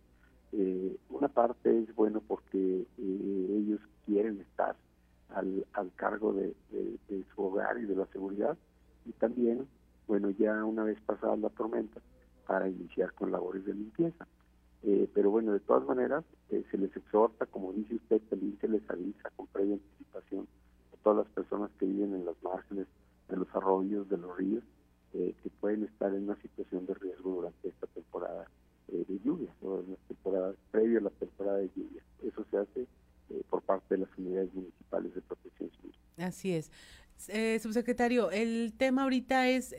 Eh, una parte es bueno porque eh, ellos quieren estar al, al cargo de, su hogar y de la seguridad y también, bueno, ya una vez pasada la tormenta, para iniciar con labores de limpieza. pero bueno, de todas maneras, se les exhorta, como dice usted, también se les avisa con previa anticipación todas las personas que viven en las márgenes de los arroyos, de los ríos, eh, que pueden estar en una situación de riesgo durante esta temporada eh, de lluvia, o en la temporada previa a la temporada de lluvia. Eso se hace eh, por parte de las unidades municipales de protección civil. Así es. subsecretario, el tema ahorita es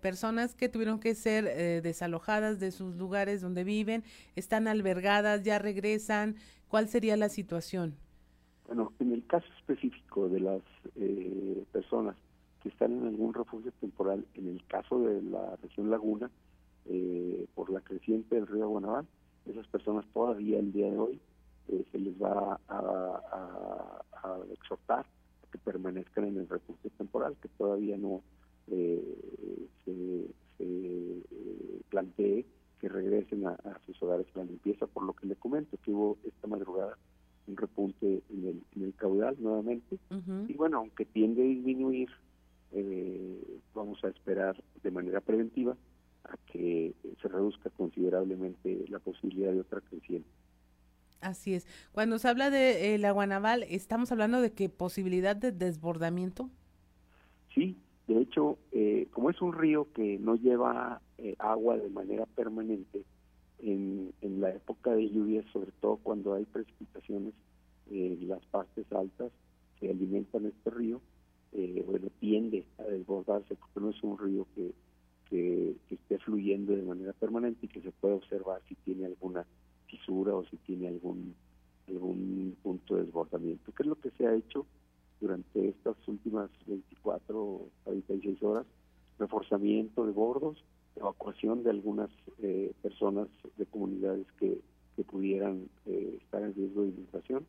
personas que tuvieron que ser desalojadas de sus lugares donde viven, están albergadas, ya regresan. ¿Cuál sería la situación? Bueno, en el caso específico de las eh, personas que están en algún refugio temporal, en el caso de la región Laguna, eh, por la creciente del río Guanabal, esas personas todavía el día de hoy eh, se les va a, exhortar a que permanezcan en el refugio temporal, que todavía no se, plantee que regresen a, a, sus hogares para limpieza, por lo que le comento que hubo esta madrugada un repunte en el, en el caudal nuevamente. Y bueno, aunque tiende a disminuir, eh, vamos a esperar de manera preventiva a que se reduzca considerablemente la posibilidad de otra creciente. Así es. Cuando se habla de eh, la Guanaval, ¿estamos hablando de qué posibilidad de desbordamiento? Sí, de hecho, eh, como es un río que no lleva agua de manera permanente, en, la época de lluvias, sobre todo cuando hay precipitaciones en las partes altas que alimentan este río, eh, bueno, tiende a desbordarse porque no es un río que, que, esté fluyendo de manera permanente y que se puede observar si tiene alguna fisura o si tiene algún algún punto de desbordamiento. ¿Qué es lo que se ha hecho durante estas últimas 24 o 36 horas? Reforzamiento de bordos, evacuación de algunas eh, personas de comunidades que, que pudieran eh, estar en riesgo de inundación.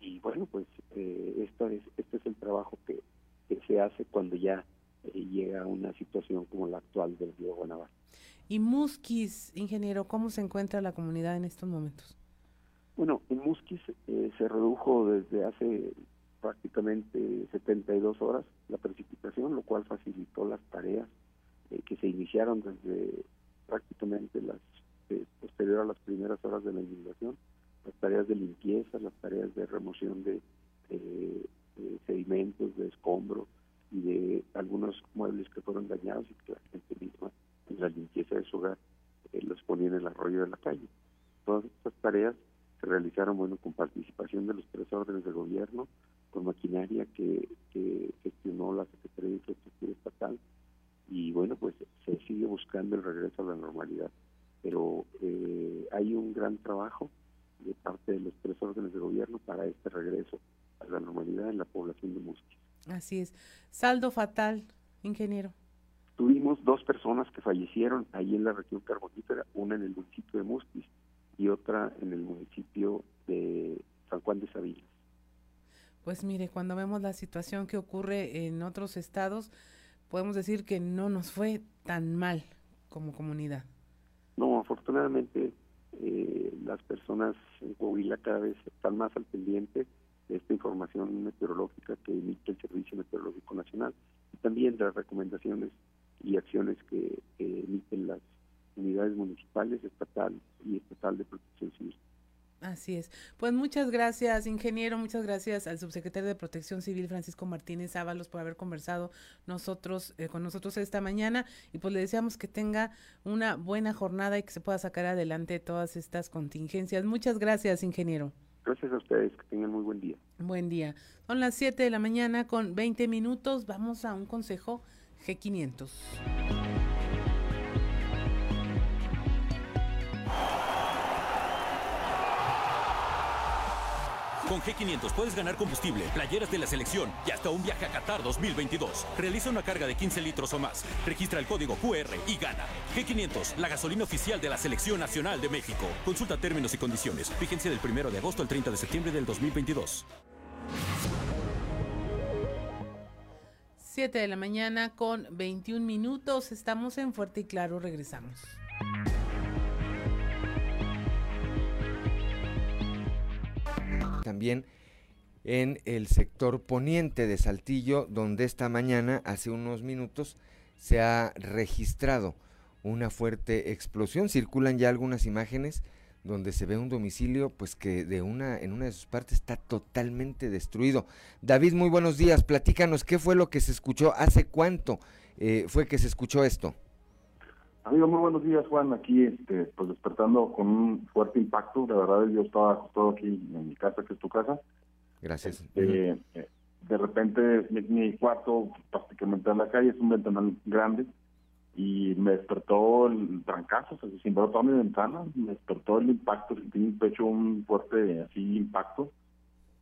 Y bueno, pues eh, esto es, este es el trabajo que, que se hace cuando ya llega una situación como la actual del río Guanabara. Y Musquis, ingeniero, ¿cómo se encuentra la comunidad en estos momentos? Bueno, en Musquis se redujo desde hace prácticamente 72 horas la precipitación, lo cual facilitó las tareas eh, que se iniciaron desde prácticamente las eh, posterior a las primeras horas de la inundación, las tareas de limpieza, las tareas de remoción de, sedimentos, de escombro y de algunos muebles que fueron dañados y que la gente misma en la limpieza de su hogar eh, los ponía en el arroyo de la calle. Todas estas tareas se realizaron bueno con participación de los tres órdenes de gobierno, con maquinaria que, gestionó la Secretaría de Infraestructura Estatal y bueno pues se sigue buscando el regreso a la normalidad pero eh, hay un gran trabajo de parte de los tres órdenes de gobierno para este regreso a la normalidad en la población de Musquis. Así es. Saldo fatal, ingeniero. Tuvimos dos personas que fallecieron ahí en la región carbonífera, una en el municipio de Musquis y otra en el municipio de San Juan de Sabinas. Pues mire, cuando vemos la situación que ocurre en otros estados, podemos decir que no nos fue tan mal como comunidad. No, afortunadamente eh, las personas en Coahuila cada vez están más al pendiente de esta información meteorológica que emite el Servicio Meteorológico Nacional y también de las recomendaciones y acciones que, emiten las unidades municipales, estatal y estatal de protección civil. Así es. Pues muchas gracias, ingeniero. Muchas gracias al subsecretario de Protección Civil, Francisco Martínez Ábalos, por haber conversado nosotros eh, con nosotros esta mañana. Y pues le deseamos que tenga una buena jornada y que se pueda sacar adelante todas estas contingencias. Muchas gracias, ingeniero. Gracias a ustedes. Que tengan muy buen día. Buen día. Son las 7 de la mañana con 20 minutos. Vamos a un consejo G500. Con G500 puedes ganar combustible, playeras de la selección y hasta un viaje a Qatar 2022. Realiza una carga de 15 litros o más. Registra el código QR y gana. G500, la gasolina oficial de la Selección Nacional de México. Consulta términos y condiciones. Vigencia del 1 de agosto al 30 de septiembre del 2022. 7 de la mañana con 21 minutos. Estamos en Fuerte y Claro. Regresamos. También en el sector poniente de Saltillo, donde esta mañana, hace unos minutos, se ha registrado una fuerte explosión. Circulan ya algunas imágenes donde se ve un domicilio pues que de una en una de sus partes está totalmente destruido. David, muy buenos días. Platícanos qué fue lo que se escuchó, hace cuánto eh, fue que se escuchó esto. Amigo, muy buenos días, Juan. Aquí, este, pues despertando con un fuerte impacto. La verdad, yo estaba acostado aquí en mi casa, que es tu casa. Gracias. Este, eh, de repente, mi, cuarto prácticamente en la calle es un ventanal grande y me despertó el trancazo, se cimbró toda mi ventana, me despertó el impacto, sentí en mi pecho un fuerte así impacto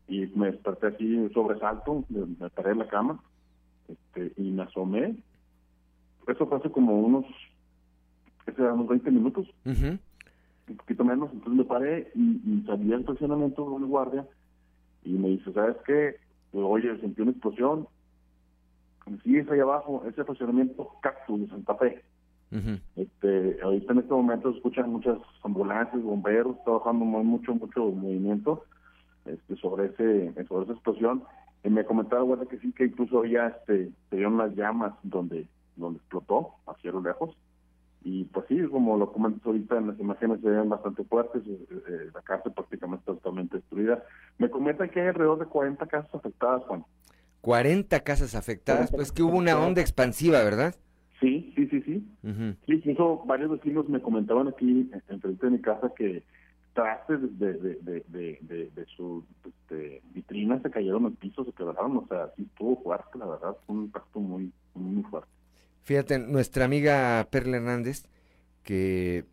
y me desperté así sobresalto, me, paré en la cama este, y me asomé. Eso fue hace como unos que serán unos 20 minutos, un poquito menos, entonces me paré y, salí al estacionamiento de un guardia y me dice, ¿sabes qué? Oye, sentí una explosión, sí es ahí abajo, ese estacionamiento Cactus de Santa Fe. este, ahorita en este momento se escuchan muchas ambulancias, bomberos, está bajando mucho, mucho movimiento este, sobre ese sobre esa explosión. Y me comentaba guardia que sí, que incluso había este, se dieron unas llamas donde, donde explotó, hacia lo lejos. Y pues sí, como lo comentas ahorita en las imágenes se ven bastante fuertes, eh, eh, la casa prácticamente totalmente destruida. Me comentan que hay alrededor de 40 casas afectadas, Juan. 40 casas afectadas, pues que hubo una onda expansiva, ¿verdad? Sí, sí, sí, sí. Sí, incluso varios vecinos me comentaban aquí, enfrente de mi casa, que trastes de, de, de, de, de su este, vitrina se cayeron al piso, se quebraron, o sea, sí estuvo fuerte, la verdad, fue un impacto muy, muy fuerte. Fíjate, nuestra amiga Perla Hernández, que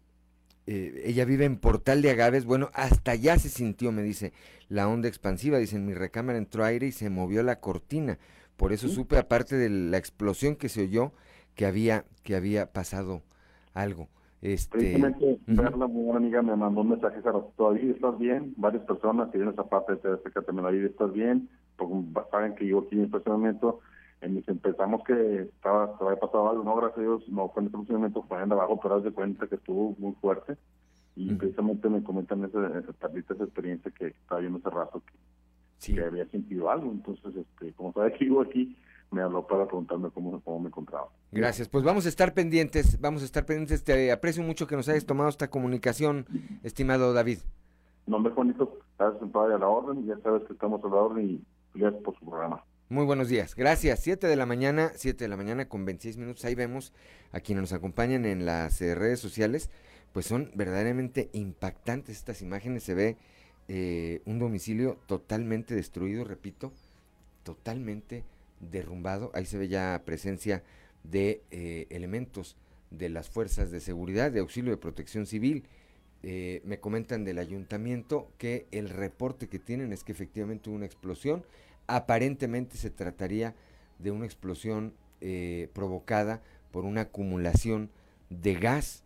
eh, ella vive en Portal de Agaves, bueno, hasta allá se sintió, me dice, la onda expansiva, dice, en mi recámara entró aire y se movió la cortina. Por eso supe, aparte de la explosión que se oyó, que había, que había pasado algo. Este, Perla, muy buena amiga, me mandó un mensaje todavía estás bien, varias personas que vienen esa parte de que también la vida estás bien, porque saben que yo aquí en mi estacionamiento empezamos que estaba, se había pasado algo, no, gracias a Dios, no fue en este funcionamiento, fue en abajo, pero haz de cuenta que estuvo muy fuerte. Y precisamente me comentan esa, esa, esa experiencia que estaba viendo hace rato, que, había sentido algo. Entonces, este como sabe que vivo aquí, me habló para preguntarme cómo, cómo me encontraba. Gracias, pues vamos a estar pendientes, vamos a estar pendientes. Te aprecio mucho que nos hayas tomado esta comunicación, estimado David. Nombre Juanito, estás a la orden, ya sabes que estamos a la orden y gracias por su programa. Muy buenos días, gracias. Siete de la mañana, siete de la mañana con 26 minutos. Ahí vemos a quienes nos acompañan en las eh, redes sociales, pues son verdaderamente impactantes estas imágenes. Se ve eh, un domicilio totalmente destruido, repito, totalmente derrumbado. Ahí se ve ya presencia de eh, elementos de las fuerzas de seguridad, de auxilio de protección civil. me comentan del ayuntamiento que el reporte que tienen es que efectivamente hubo una explosión aparentemente se trataría de una explosión eh, provocada por una acumulación de gas.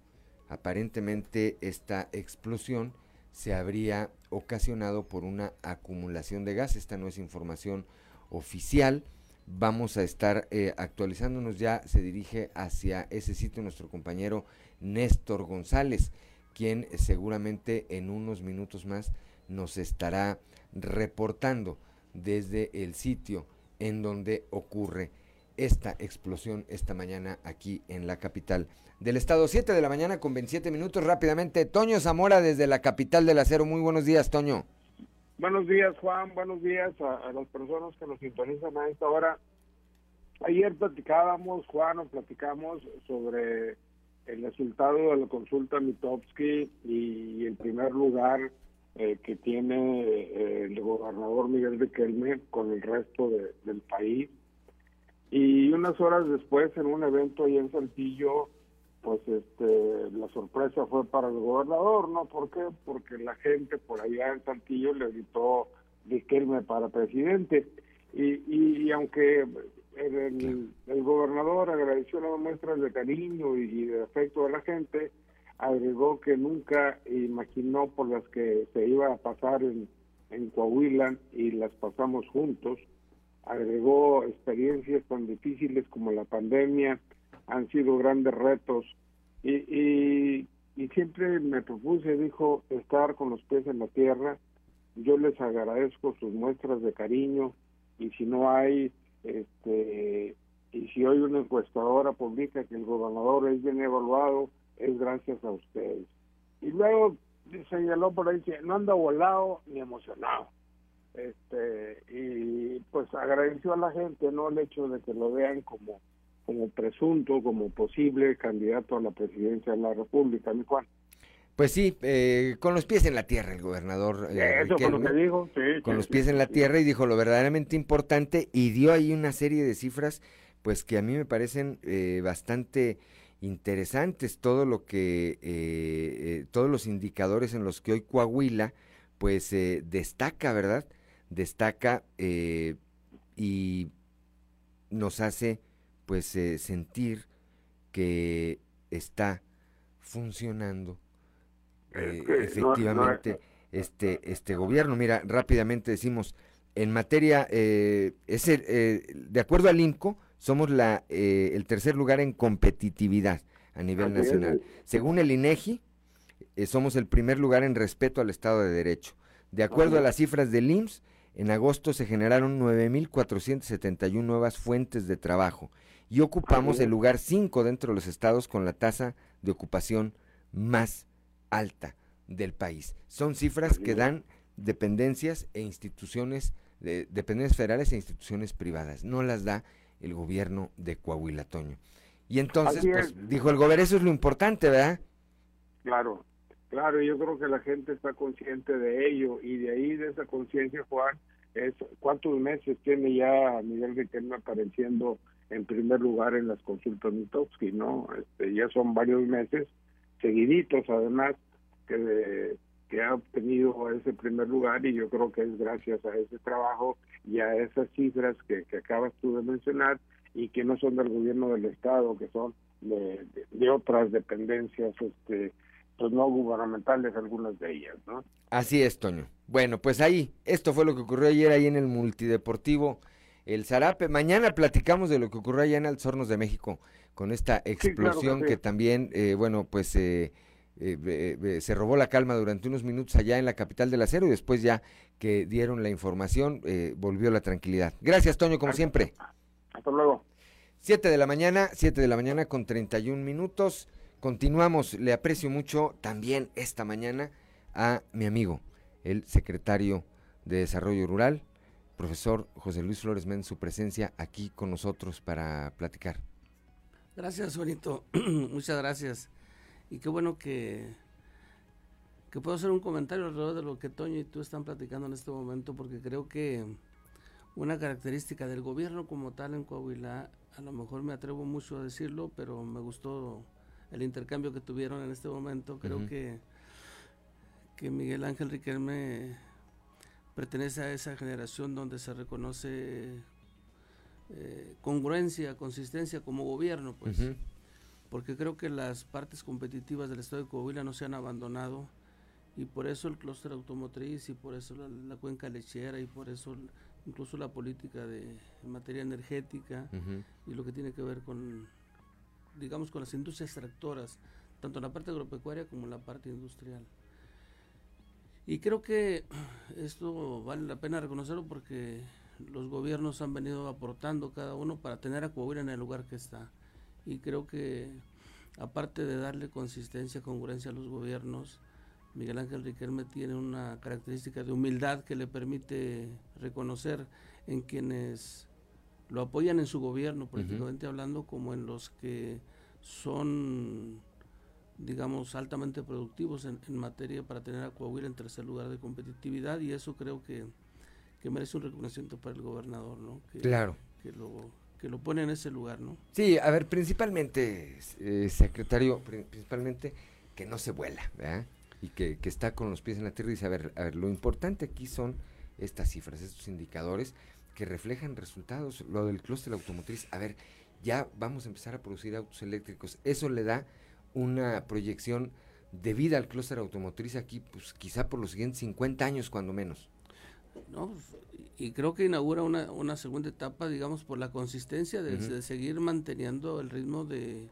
Aparentemente esta explosión se habría ocasionado por una acumulación de gas. Esta no es información oficial. Vamos a estar eh, actualizándonos ya. Se dirige hacia ese sitio nuestro compañero Néstor González, quien seguramente en unos minutos más nos estará reportando desde el sitio en donde ocurre esta explosión esta mañana aquí en la capital del estado. 7 de la mañana con 27 minutos rápidamente. Toño Zamora desde la capital del acero. Muy buenos días, Toño. Buenos días, Juan. Buenos días a, las personas que nos sintonizan a esta hora. Ayer platicábamos, Juan, o platicamos sobre el resultado de la consulta Mitowski y el primer lugar eh, que tiene eh, el gobernador Miguel Riquelme con el resto del país. Y unas horas después, en un evento ahí en Saltillo, pues este, la sorpresa fue para el gobernador, ¿no? ¿Por qué? Porque la gente por allá en Saltillo le gritó Riquelme para presidente. Y, y, aunque el, el, gobernador agradeció las muestras de cariño y de afecto a la gente, agregó que nunca imaginó por las que se iba a pasar en, en Coahuila y las pasamos juntos. Agregó experiencias tan difíciles como la pandemia, han sido grandes retos y, y, y siempre me propuse, dijo, estar con los pies en la tierra. Yo les agradezco sus muestras de cariño y si no hay, este, y si hoy una encuestadora publica que el gobernador es bien evaluado, es gracias a ustedes. Y luego señaló por ahí que no anda volado ni emocionado. Este, y pues agradeció a la gente, no el hecho de que lo vean como, como presunto, como posible candidato a la presidencia de la República, mi Juan. Pues sí, eh, con los pies en la tierra el gobernador. Eh, Eso lo que dijo, Con los pies en la tierra y dijo lo verdaderamente importante y dio ahí una serie de cifras, pues que a mí me parecen eh, bastante interesantes todo lo que eh, eh, todos los indicadores en los que hoy Coahuila pues eh, destaca verdad destaca y nos hace pues sentir que está funcionando efectivamente este *laughs* este gobierno. Mira rápidamente decimos en materia es de acuerdo al INCO somos la, eh, el tercer lugar en competitividad a nivel nacional. Según el INEGI, eh, somos el primer lugar en respeto al Estado de Derecho. De acuerdo a las cifras del IMSS, en agosto se generaron 9.471 nuevas fuentes de trabajo y ocupamos el lugar 5 dentro de los estados con la tasa de ocupación más alta del país. Son cifras que dan dependencias e instituciones, de, dependencias federales e instituciones privadas. No las da el gobierno de Coahuila, Toño. Y entonces, pues, dijo el gobierno, eso es lo importante, ¿verdad? Claro, claro, yo creo que la gente está consciente de ello y de ahí, de esa conciencia, Juan, es cuántos meses tiene ya Miguel Riquelme apareciendo en primer lugar en las consultas Mitowski, ¿no? Este, ya son varios meses seguiditos, además, que, que ha obtenido ese primer lugar y yo creo que es gracias a ese trabajo y a esas cifras que, que acabas tú de mencionar y que no son del gobierno del estado, que son de, de, otras dependencias este pues no gubernamentales algunas de ellas, ¿no? Así es, Toño. Bueno, pues ahí, esto fue lo que ocurrió ayer ahí en el multideportivo El Zarape. Mañana platicamos de lo que ocurrió allá en Alzornos de México con esta explosión que, también, eh, bueno, pues eh, eh, se robó la calma durante unos minutos allá en la capital del acero y después ya que dieron la información, eh, volvió la tranquilidad. Gracias, Toño, como siempre. Hasta luego. 7 de la mañana, 7 de la mañana con 31 minutos. Continuamos, le aprecio mucho también esta mañana a mi amigo, el secretario de Desarrollo Rural, profesor José Luis Flores Méndez, su presencia aquí con nosotros para platicar. Gracias, Juanito. *clears throat* Muchas gracias. Y qué bueno que, que puedo hacer un comentario alrededor de lo que Toño y tú están platicando en este momento, porque creo que una característica del gobierno como tal en Coahuila, a lo mejor me atrevo mucho a decirlo, pero me gustó el intercambio que tuvieron en este momento. Creo que, que Miguel Ángel Riquelme pertenece a esa generación donde se reconoce eh, congruencia, consistencia como gobierno, pues. Porque creo que las partes competitivas del Estado de Coahuila no se han abandonado y por eso el clúster automotriz y por eso la, cuenca lechera y por eso incluso la política de en materia energética y lo que tiene que ver con digamos con las industrias tractoras tanto en la parte agropecuaria como en la parte industrial y creo que *clears throat* esto vale la pena reconocerlo porque los gobiernos han venido aportando cada uno para tener a Coahuila en el lugar que está. Y creo que aparte de darle consistencia, congruencia a los gobiernos, Miguel Ángel Riquelme tiene una característica de humildad que le permite reconocer en quienes lo apoyan en su gobierno, políticamente hablando, como en los que son, digamos, altamente productivos en, en, materia para tener a Coahuila en tercer lugar de competitividad y eso creo que que merece un reconocimiento para el gobernador, ¿no? Que, claro. Que lo, que lo pone en ese lugar, ¿no? Sí, a ver, principalmente, eh, secretario, principalmente que no se vuela, ¿verdad? Y que, que, está con los pies en la tierra y dice, a ver, a ver, lo importante aquí son estas cifras, estos indicadores que reflejan resultados. Lo del clúster automotriz, a ver, ya vamos a empezar a producir autos eléctricos. Eso le da una proyección de vida al clúster automotriz aquí, pues quizá por los siguientes 50 años, cuando menos. ¿no? Y creo que inaugura una, una segunda etapa, digamos, por la consistencia de, seguir manteniendo el ritmo de,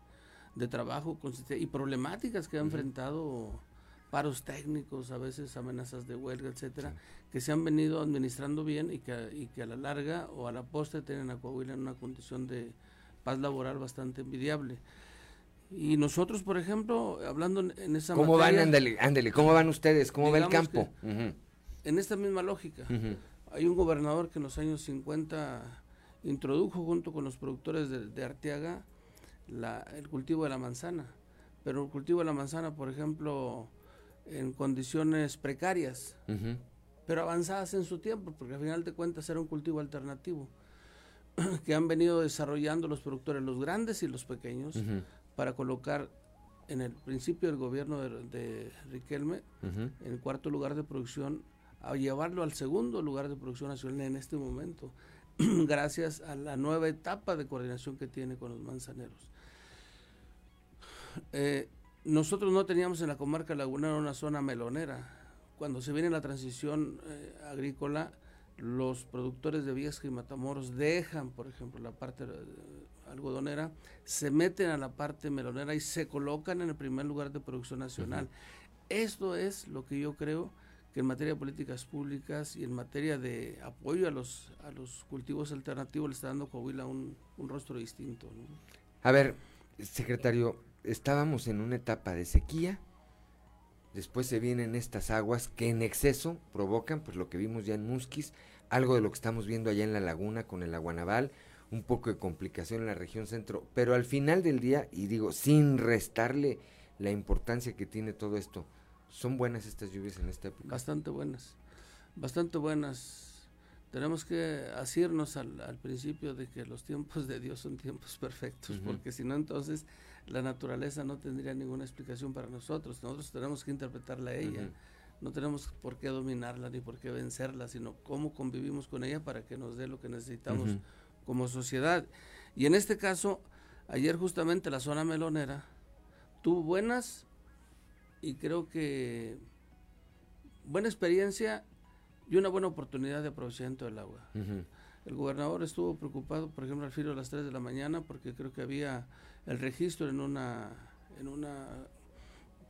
de trabajo y problemáticas que ha enfrentado paros técnicos, a veces amenazas de huelga, etcétera, que se han venido administrando bien y que, y que a la larga o a la postre tienen a Coahuila en una condición de paz laboral bastante envidiable. Y nosotros, por ejemplo, hablando en, esa ¿Cómo van, ándale, cómo van ustedes? ¿Cómo va el campo? en esta misma lógica. Hay un gobernador que en los años 50 introdujo junto con los productores de, Arteaga el cultivo de la manzana, pero el cultivo de la manzana, por ejemplo, en condiciones precarias, pero avanzadas en su tiempo, porque al final de cuentas era un cultivo alternativo *clears throat* que han venido desarrollando los productores, los grandes y los pequeños, para colocar en el principio del gobierno de, Riquelme, en el cuarto lugar de producción, a llevarlo al segundo lugar de producción nacional en este momento, *clears throat* gracias a la nueva etapa de coordinación que tiene con los manzaneros. Eh, nosotros no teníamos en la comarca lagunera una zona melonera. Cuando se viene la transición eh, agrícola, los productores de Viesca y Matamoros dejan, por ejemplo, la parte eh, algodonera, se meten a la parte melonera y se colocan en el primer lugar de producción nacional. Esto es lo que yo creo que en materia de políticas públicas y en materia de apoyo a los, a los cultivos alternativos le está dando Coahuila un, un rostro distinto. A ver, secretario, estábamos en una etapa de sequía, después se vienen estas aguas que en exceso provocan, pues lo que vimos ya en Musquis, algo de lo que estamos viendo allá en la laguna con el aguanaval, un poco de complicación en la región centro, pero al final del día, y digo, sin restarle la importancia que tiene todo esto, ¿Son buenas estas lluvias en esta época? Bastante buenas, bastante buenas. Tenemos que asirnos al, al principio de que los tiempos de Dios son tiempos perfectos, porque si no entonces la naturaleza no tendría ninguna explicación para nosotros. Nosotros tenemos que interpretarla a ella. No tenemos por qué dominarla ni por qué vencerla, sino cómo convivimos con ella para que nos dé lo que necesitamos como sociedad. Y en este caso, ayer justamente la zona melonera tuvo buenas y creo que buena experiencia y una buena oportunidad de aprovechamiento del agua. El gobernador estuvo preocupado, por ejemplo, al filo de las 3 de la mañana, porque creo que había el registro en una, en una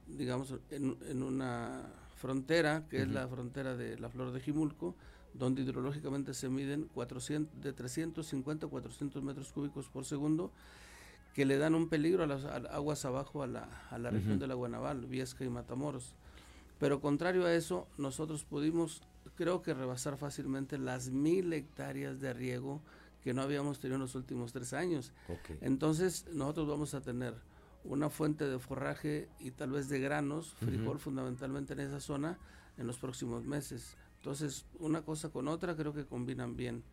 digamos, en, una frontera, que es la frontera de la Flor de Jimulco, donde hidrológicamente se miden 400, de 350 a 400 metros cúbicos por segundo, que le dan un peligro a las aguas abajo a la, a la región de la Guanaval, Viesca y Matamoros. Pero contrario a eso, nosotros pudimos, creo que rebasar fácilmente las mil hectáreas de riego que no habíamos tenido en los últimos tres años. Entonces, nosotros vamos a tener una fuente de forraje y tal vez de granos, frijol fundamentalmente en esa zona, en los próximos meses. Entonces, una cosa con otra creo que combinan bien.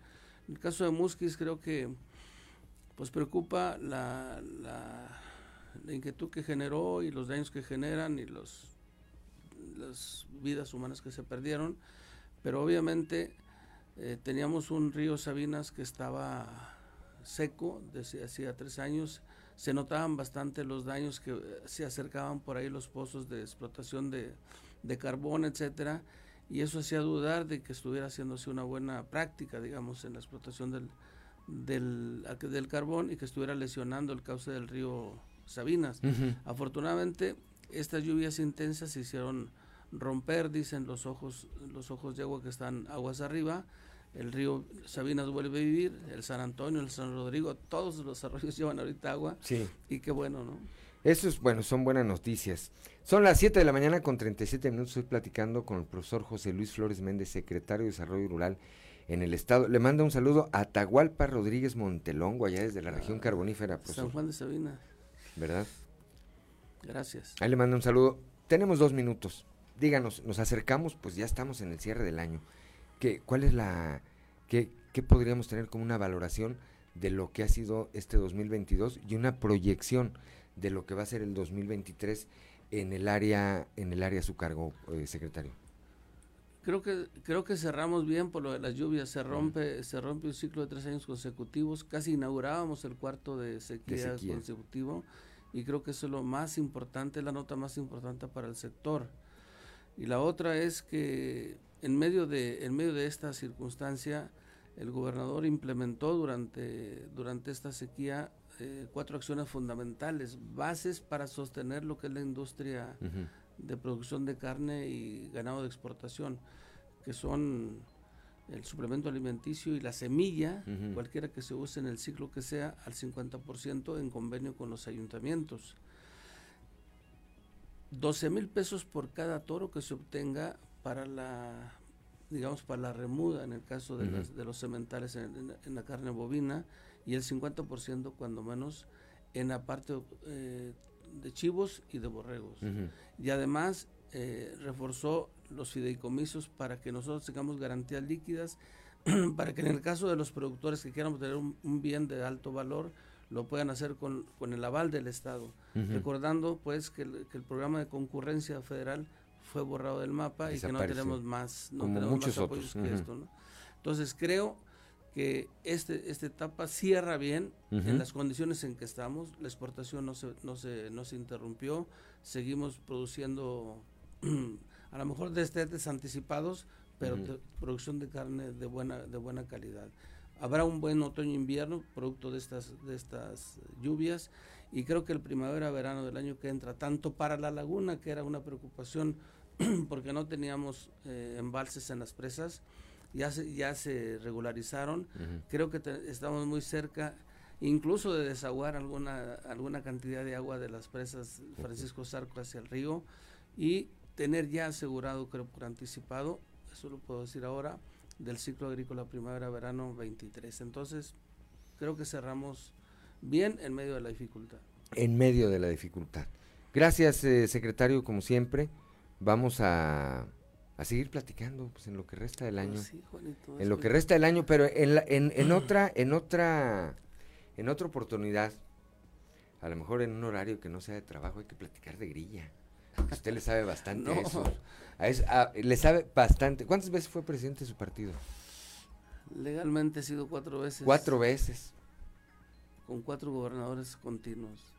En el caso de Musquis, creo que pues preocupa la, inquietud que generó y los daños que generan y los las vidas humanas que se perdieron, pero obviamente eh, teníamos un río Sabinas que estaba seco desde hacía tres años, se notaban bastante los daños que eh, se acercaban por ahí los pozos de explotación de, de carbón, etcétera, y eso hacía dudar de que estuviera haciéndose una buena práctica, digamos, en la explotación del, del, del carbón y que estuviera lesionando el cauce del río Sabinas. Afortunadamente, estas lluvias intensas se hicieron romper, dicen los ojos, los ojos de agua que están aguas arriba, el río Sabinas vuelve a vivir, el San Antonio, el San Rodrigo, todos los arroyos *laughs* llevan ahorita agua. Sí. Y qué bueno, ¿no? Eso es bueno, son buenas noticias. Son las 7 de la mañana con 37 minutos. Estoy platicando con el profesor José Luis Flores Méndez, secretario de Desarrollo Rural en el estado. Le manda un saludo a Tahualpa Rodríguez Montelongo, allá desde la región carbonífera. San Juan de Sabina. ¿Verdad? Gracias. Ahí le manda un saludo. Tenemos dos minutos. Díganos, nos acercamos, pues ya estamos en el cierre del año. ¿Qué, ¿Cuál es la... Qué, qué podríamos tener como una valoración de lo que ha sido este 2022 y una proyección de lo que va a ser el 2023 en el área en el área a su cargo, eh, secretario? Creo que creo que cerramos bien por lo de las lluvias. Se rompe se rompe un ciclo de tres años consecutivos. Casi inaugurábamos el cuarto de sequía, consecutivo y creo que eso es lo más importante, la nota más importante para el sector. Y la otra es que en medio de en medio de esta circunstancia el gobernador implementó durante durante esta sequía eh, cuatro acciones fundamentales, bases para sostener lo que es la industria de producción de carne y ganado de exportación, que son el suplemento alimenticio y la semilla, cualquiera que se use en el ciclo que sea, al 50% en convenio con los ayuntamientos. 12 mil pesos por cada toro que se obtenga para la digamos para la remuda en el caso de, de los sementales en, la carne bovina y el 50% cuando menos en la parte eh, de chivos y de borregos. Y además eh, reforzó los fideicomisos para que nosotros tengamos garantías líquidas, *clears throat* para que en el caso de los productores que quieran tener un, bien de alto valor, lo puedan hacer con, con el aval del Estado. Recordando pues que el, que el, programa de concurrencia federal fue borrado del mapa y que no tenemos más, no tenemos más apoyos que esto. ¿no? Entonces creo que este, esta etapa cierra bien en las condiciones en que estamos. La exportación no se, no se, no se interrumpió. Seguimos produciendo, *clears throat* a lo mejor destetes anticipados, pero producción de carne de buena, de buena calidad. Habrá un buen otoño-invierno, producto de estas, de estas lluvias, y creo que el primavera-verano del año que entra, tanto para la laguna, que era una preocupación *clears throat* porque no teníamos eh, embalses en las presas, ya se, ya se regularizaron. Creo que estamos muy cerca incluso de desaguar alguna, alguna cantidad de agua de las presas Francisco Zarco hacia el río y tener ya asegurado, creo por anticipado, eso lo puedo decir ahora, del ciclo agrícola primavera-verano 23. Entonces, creo que cerramos bien en medio de la dificultad. En medio de la dificultad. Gracias, eh, secretario, como siempre. Vamos a a seguir platicando pues en lo que resta del año. en lo que resta del año, pero en, en, en *clears throat* otra, en otra, en otra oportunidad, a lo mejor en un horario que no sea de trabajo, hay que platicar de grilla. Usted le sabe bastante a *laughs* eso. A le sabe bastante. ¿Cuántas veces fue presidente de su partido? Legalmente he sido cuatro veces. Cuatro veces. Con cuatro gobernadores continuos.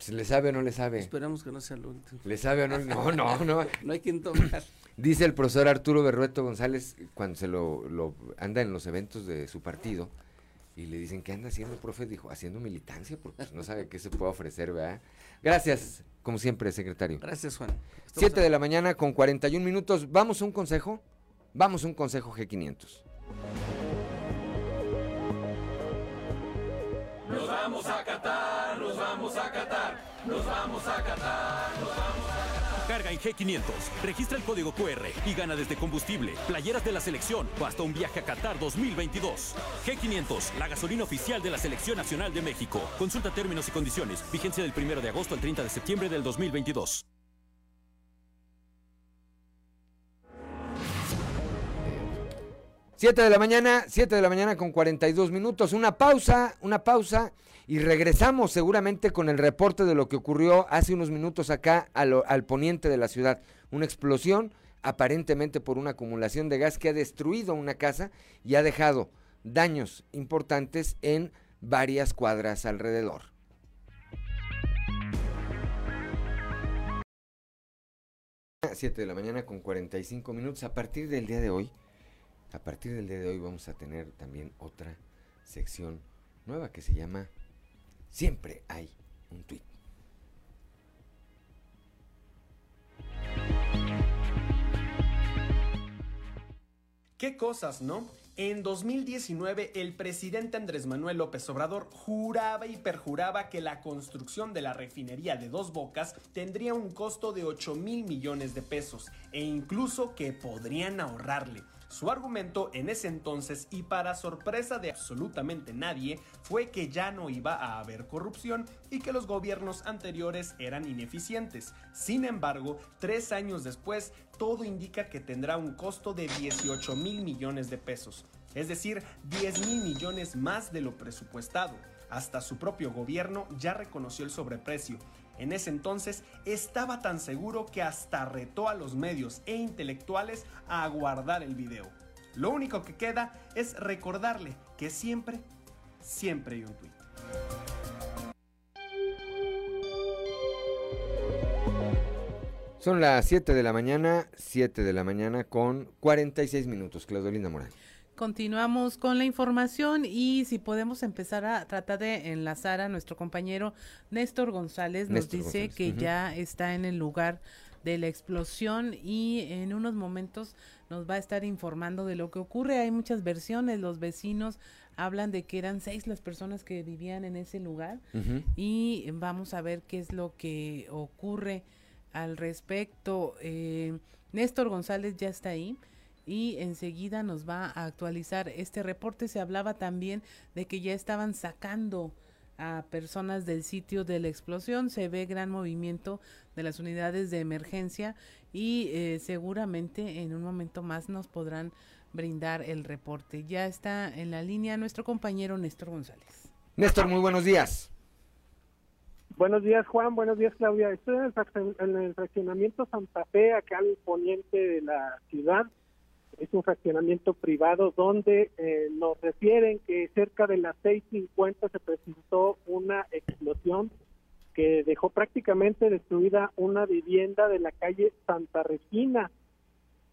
¿Se le sabe o no le sabe? Esperamos que no sea el último. ¿Le sabe o no? No, no, no. *laughs* no hay quien tomar. Dice el profesor Arturo Berrueto González, cuando se lo, lo, anda en los eventos de su partido, y le dicen, ¿qué anda haciendo, profe? Dijo, haciendo militancia, porque pues, no sabe qué se puede ofrecer, ¿verdad? Gracias, como siempre, secretario. Gracias, Juan. Siete de la mañana con 41 minutos. ¿Vamos a un consejo? Vamos a un consejo G500. Nos vamos a Qatar, nos vamos a Qatar, nos vamos a Qatar, nos vamos a Carga en G500, registra el código QR y gana desde combustible, playeras de la selección o hasta un viaje a Qatar 2022. G500, la gasolina oficial de la Selección Nacional de México. Consulta términos y condiciones. Vigencia del 1 de agosto al 30 de septiembre del 2022. 7 de la mañana, 7 de la mañana con 42 minutos. Una pausa, una pausa y regresamos seguramente con el reporte de lo que ocurrió hace unos minutos acá al, poniente de la ciudad. Una explosión aparentemente por una acumulación de gas que ha destruido una casa y ha dejado daños importantes en varias cuadras alrededor. 7 de la mañana con 45 minutos. A partir del día de hoy, a partir del día de hoy vamos a tener también otra sección nueva que se llama Siempre hay un tweet. ¿Qué cosas, no? En 2019, el presidente Andrés Manuel López Obrador juraba y perjuraba que la construcción de la refinería de Dos Bocas tendría un costo de 8 mil millones de pesos e incluso que podrían ahorrarle. Su argumento en ese entonces y para sorpresa de absolutamente nadie fue que ya no iba a haber corrupción y que los gobiernos anteriores eran ineficientes. Sin embargo, tres años después, todo indica que tendrá un costo de 18 mil millones de pesos, es decir, 10 mil millones más de lo presupuestado. Hasta su propio gobierno ya reconoció el sobreprecio en ese entonces estaba tan seguro que hasta retó a los medios e intelectuales a guardar el video. Lo único que queda es recordarle que siempre, siempre hay un tweet. Son las 7 de la mañana, 7 de la mañana con 46 minutos. Claudelina Morán. Continuamos con la información y si podemos empezar a tratar de enlazar a nuestro compañero Néstor González, nos dice que ya está en el lugar de la explosión y en unos momentos nos va a estar informando de lo que ocurre. Hay muchas versiones, los vecinos hablan de que eran seis las personas que vivían en ese lugar y vamos a ver qué es lo que ocurre al respecto. Eh, Néstor González ya está ahí y enseguida nos va a actualizar este reporte. Se hablaba también de que ya estaban sacando a personas del sitio de la explosión. Se ve gran movimiento de las unidades de emergencia y eh, seguramente en un momento más nos podrán brindar el reporte. Ya está en la línea nuestro compañero Néstor González. Néstor, muy buenos días. Buenos días, Juan. Buenos días, Claudia. Estoy en el, fraccionamiento Santa Fe, acá al poniente de la ciudad es un fraccionamiento privado donde eh, nos refieren que cerca de las 6.50 se presentó una explosión que dejó prácticamente destruida una vivienda de la calle Santa Regina.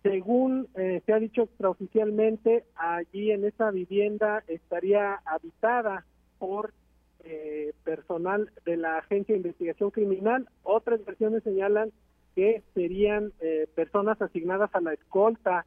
Según eh, se ha dicho extraoficialmente, allí en esa vivienda estaría habitada por eh, personal de la Agencia de Investigación Criminal. Otras versiones señalan que serían personas asignadas a la escolta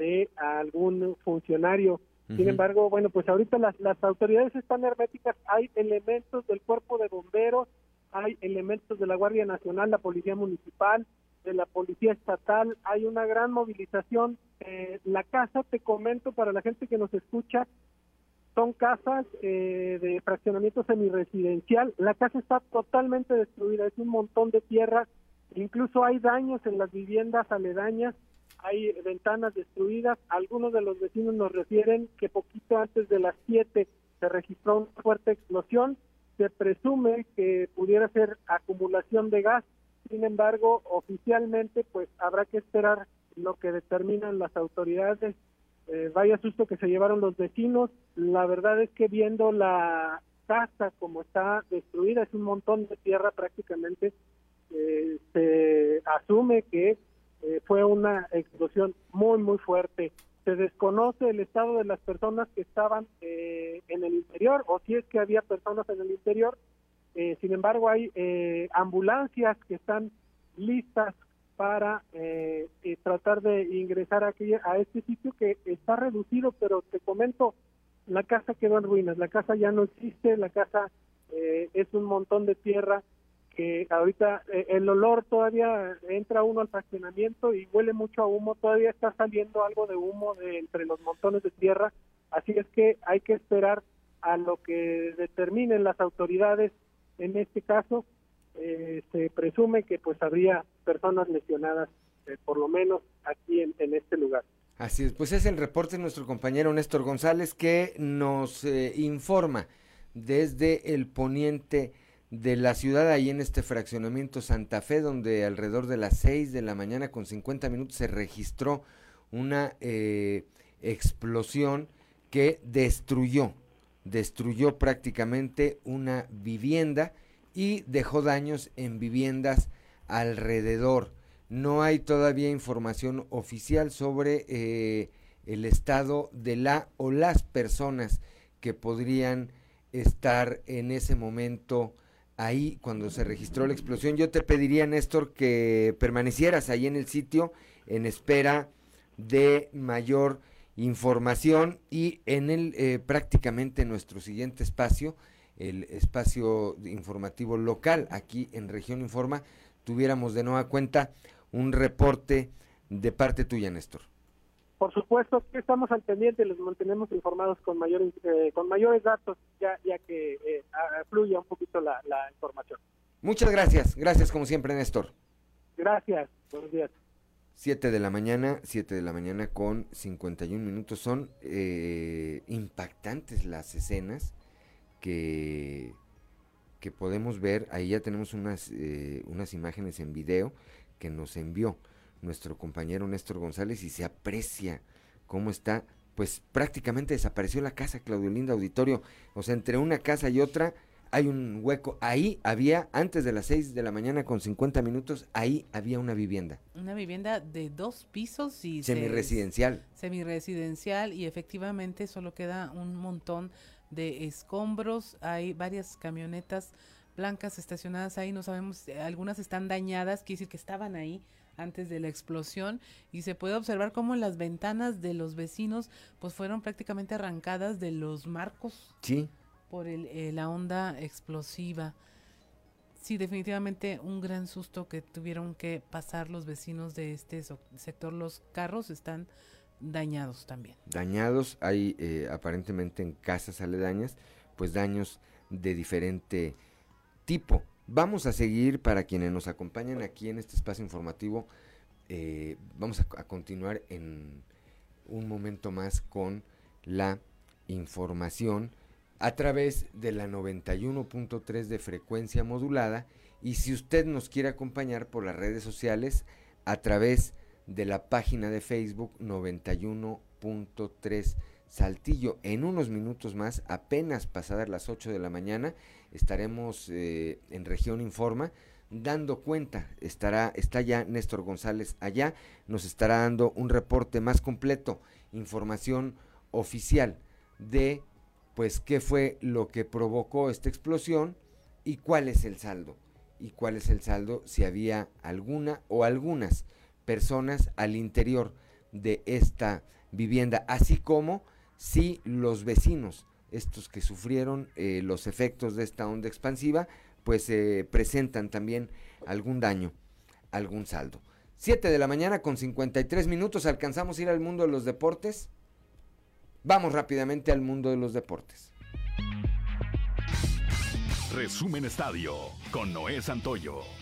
de algún funcionario. Sin embargo, bueno, pues ahorita las, las autoridades están herméticas, hay elementos del cuerpo de bomberos, hay elementos de la Guardia Nacional, la Policía Municipal, de la Policía Estatal, hay una gran movilización. Eh, la casa, te comento para la gente que nos escucha, son casas eh, de fraccionamiento semiresidencial. La casa está totalmente destruida, es un montón de tierra, incluso hay daños en las viviendas aledañas hay ventanas destruidas. Algunos de los vecinos nos refieren que poquito antes de las 7 se registró una fuerte explosión. Se presume que pudiera ser acumulación de gas. Sin embargo, oficialmente, pues habrá que esperar lo que determinan las autoridades. Eh, vaya susto que se llevaron los vecinos. La verdad es que viendo la casa como está destruida, es un montón de tierra prácticamente, eh, se asume que eh, fue una explosión muy, muy fuerte. Se desconoce el estado de las personas que estaban eh, en el interior o si es que había personas en el interior. Eh, sin embargo, hay ambulancias que están listas para eh, eh, tratar de ingresar aquí a este sitio que está reducido, pero te comento, la casa quedó en ruinas, la casa ya no existe, la casa eh, es un montón de tierra que ahorita el olor todavía entra uno al fraccionamiento y huele mucho a humo, todavía está saliendo algo de humo de entre los montones de tierra, así es que hay que esperar a lo que determinen las autoridades. En este caso eh, se presume que pues habría personas lesionadas, eh, por lo menos aquí en, este lugar. Así es, pues es el reporte de nuestro compañero Néstor González que nos eh, informa desde el poniente de la ciudad, ahí en este fraccionamiento Santa Fe, donde alrededor de las 6 de la mañana con 50 minutos se registró una explosión que destruyó, destruyó prácticamente una vivienda y dejó daños en viviendas alrededor. No hay todavía información oficial sobre eh, el estado de la o las personas que podrían estar en ese momento ahí cuando se registró la explosión. Yo te pediría, Néstor, que permanecieras ahí en el sitio en espera de mayor información y en el eh, prácticamente nuestro siguiente espacio el espacio informativo local aquí en Región Informa, tuviéramos de nueva cuenta un reporte de parte tuya, Néstor. Por supuesto que estamos al pendiente, les mantenemos informados con mayores eh, con mayores datos, ya, ya que eh, fluya un poquito la, la información. Muchas gracias, gracias como siempre, Néstor. Gracias, buenos días. 7 de la mañana, 7 de la mañana con 51 minutos. Son eh, impactantes las escenas que, que podemos ver, ahí ya tenemos unas, eh, unas imágenes en video que nos envió nuestro compañero Néstor González y se aprecia cómo está, pues prácticamente desapareció la casa, Claudio Linda Auditorio, o sea, entre una casa y otra hay un hueco, ahí había, antes de las 6 de la mañana con 50 minutos, ahí había una vivienda. Una vivienda de dos pisos y... Semiresidencial. Semiresidencial y efectivamente solo queda un montón de escombros, hay varias camionetas blancas estacionadas ahí, no sabemos, eh, algunas están dañadas, quiere decir que estaban ahí antes de la explosión y se puede observar cómo las ventanas de los vecinos pues fueron prácticamente arrancadas de los marcos. Sí. Por el, eh, la onda explosiva. Sí, definitivamente un gran susto que tuvieron que pasar los vecinos de este sector. Los carros están dañados también. Dañados, hay eh, aparentemente en casas aledañas, pues daños de diferente tipo. Vamos a seguir para quienes nos acompañan aquí en este espacio informativo. Eh, vamos a, a, continuar en un momento más con la información a través de la 91.3 de frecuencia modulada y si usted nos quiere acompañar por las redes sociales a través de la página de Facebook 91.3 Saltillo. En unos minutos más, apenas pasadas las 8 de la mañana, estaremos eh, en Región Informa dando cuenta. Estará, está ya Néstor González allá, nos estará dando un reporte más completo, información oficial de pues qué fue lo que provocó esta explosión y cuál es el saldo. Y cuál es el saldo si había alguna o algunas personas al interior de esta vivienda, así como si los vecinos, estos que sufrieron eh, los efectos de esta onda expansiva, pues eh, presentan también algún daño, algún saldo. 7 de la mañana con 53 minutos, ¿alcanzamos a ir al mundo de los deportes? Vamos rápidamente al mundo de los deportes. Resumen Estadio con Noé Santoyo.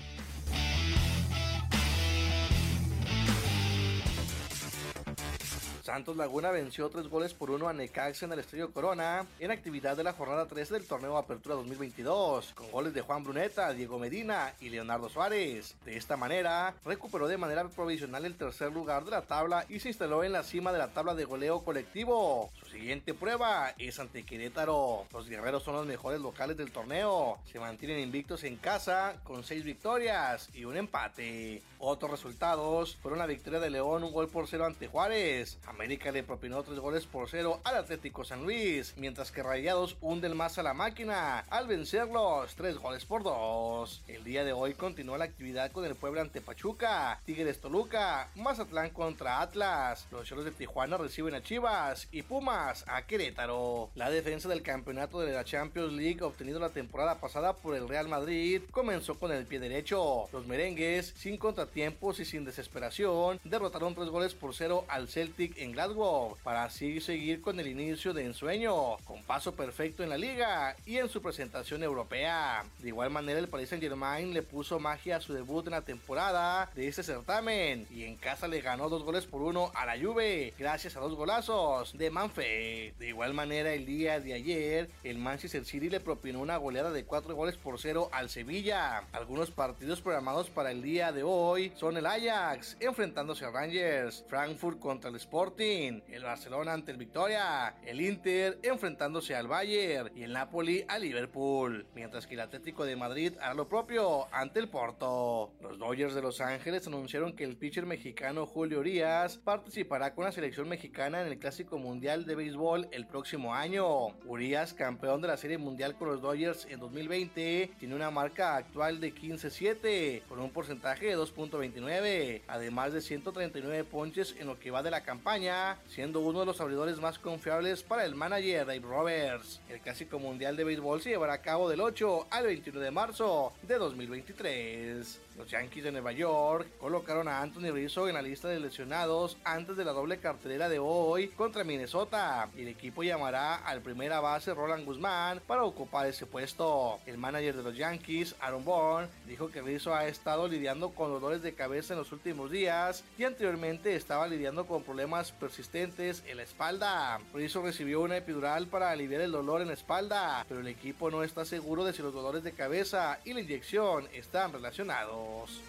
Santos Laguna venció tres goles por uno a Necaxa en el Estadio Corona en actividad de la jornada 3 del torneo Apertura 2022, con goles de Juan Bruneta, Diego Medina y Leonardo Suárez. De esta manera, recuperó de manera provisional el tercer lugar de la tabla y se instaló en la cima de la tabla de goleo colectivo. Su siguiente prueba es ante Querétaro. Los guerreros son los mejores locales del torneo. Se mantienen invictos en casa con seis victorias y un empate. Otros resultados fueron la victoria de León, un gol por cero ante Juárez. América le propinó tres goles por cero al Atlético San Luis, mientras que Rayados hunden más a la máquina al vencerlos tres goles por dos. El día de hoy continúa la actividad con el Puebla ante Pachuca, Tigres Toluca, Mazatlán contra Atlas, los Cholos de Tijuana reciben a Chivas y Pumas a Querétaro. La defensa del campeonato de la Champions League obtenido la temporada pasada por el Real Madrid comenzó con el pie derecho. Los merengues, sin contratiempos y sin desesperación, derrotaron tres goles por cero al Celtic en Glasgow para así seguir con el inicio de ensueño, con paso perfecto en la liga y en su presentación europea. De igual manera, el Paris Saint Germain le puso magia a su debut en la temporada de este certamen y en casa le ganó dos goles por uno a la Juve, gracias a dos golazos de Manfred. De igual manera, el día de ayer, el Manchester City le propinó una goleada de cuatro goles por cero al Sevilla. Algunos partidos programados para el día de hoy son el Ajax enfrentándose a Rangers, Frankfurt contra el El Barcelona ante el Victoria, el Inter enfrentándose al Bayern. Y el Napoli a Liverpool, mientras que el Atlético de Madrid hará lo propio ante el Porto. Los Dodgers de Los Ángeles anunciaron que el pitcher mexicano Julio Urias participará con la selección mexicana en el Clásico Mundial de Béisbol el próximo año. Urias, campeón de la Serie Mundial con los Dodgers en 2020, tiene una marca actual de 15-7 con un porcentaje de 2.29, además de 139 ponches en lo que va de la campaña, siendo uno de los abridores más confiables para el manager Dave Roberts. El Clásico Mundial de Béisbol se llevará a cabo del 8 al 21 de marzo de 2023. Los Yankees de Nueva York colocaron a Anthony Rizzo en la lista de lesionados antes de la doble cartelera de hoy contra Minnesota y el equipo llamará al primera base Roland Guzmán para ocupar ese puesto. El manager de los Yankees, Aaron Bourne, dijo que Rizzo ha estado lidiando con dolores de cabeza en los últimos días y anteriormente estaba lidiando con problemas persistentes en la espalda. Rizzo recibió una epidural para aliviar el dolor en la espalda, pero el equipo no está seguro de si los dolores de cabeza y la inyección están relacionados.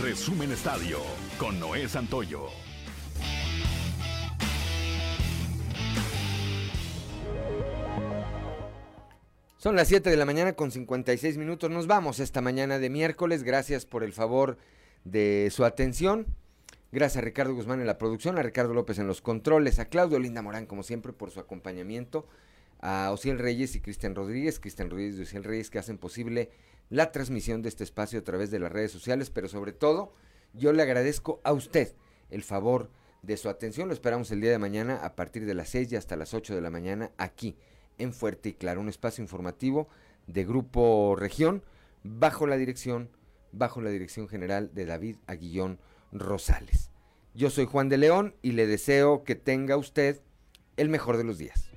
Resumen Estadio con Noé Santoyo. Son las 7 de la mañana con 56 minutos. Nos vamos esta mañana de miércoles. Gracias por el favor de su atención. Gracias a Ricardo Guzmán en la producción, a Ricardo López en los controles, a Claudio Linda Morán, como siempre, por su acompañamiento, a Ociel Reyes y Cristian Rodríguez, Cristian Rodríguez y Ociel Reyes, que hacen posible la transmisión de este espacio a través de las redes sociales, pero sobre todo, yo le agradezco a usted el favor de su atención. Lo esperamos el día de mañana a partir de las 6 y hasta las 8 de la mañana aquí en Fuerte y Claro, un espacio informativo de Grupo Región bajo la dirección bajo la dirección general de David Aguillón Rosales. Yo soy Juan de León y le deseo que tenga usted el mejor de los días.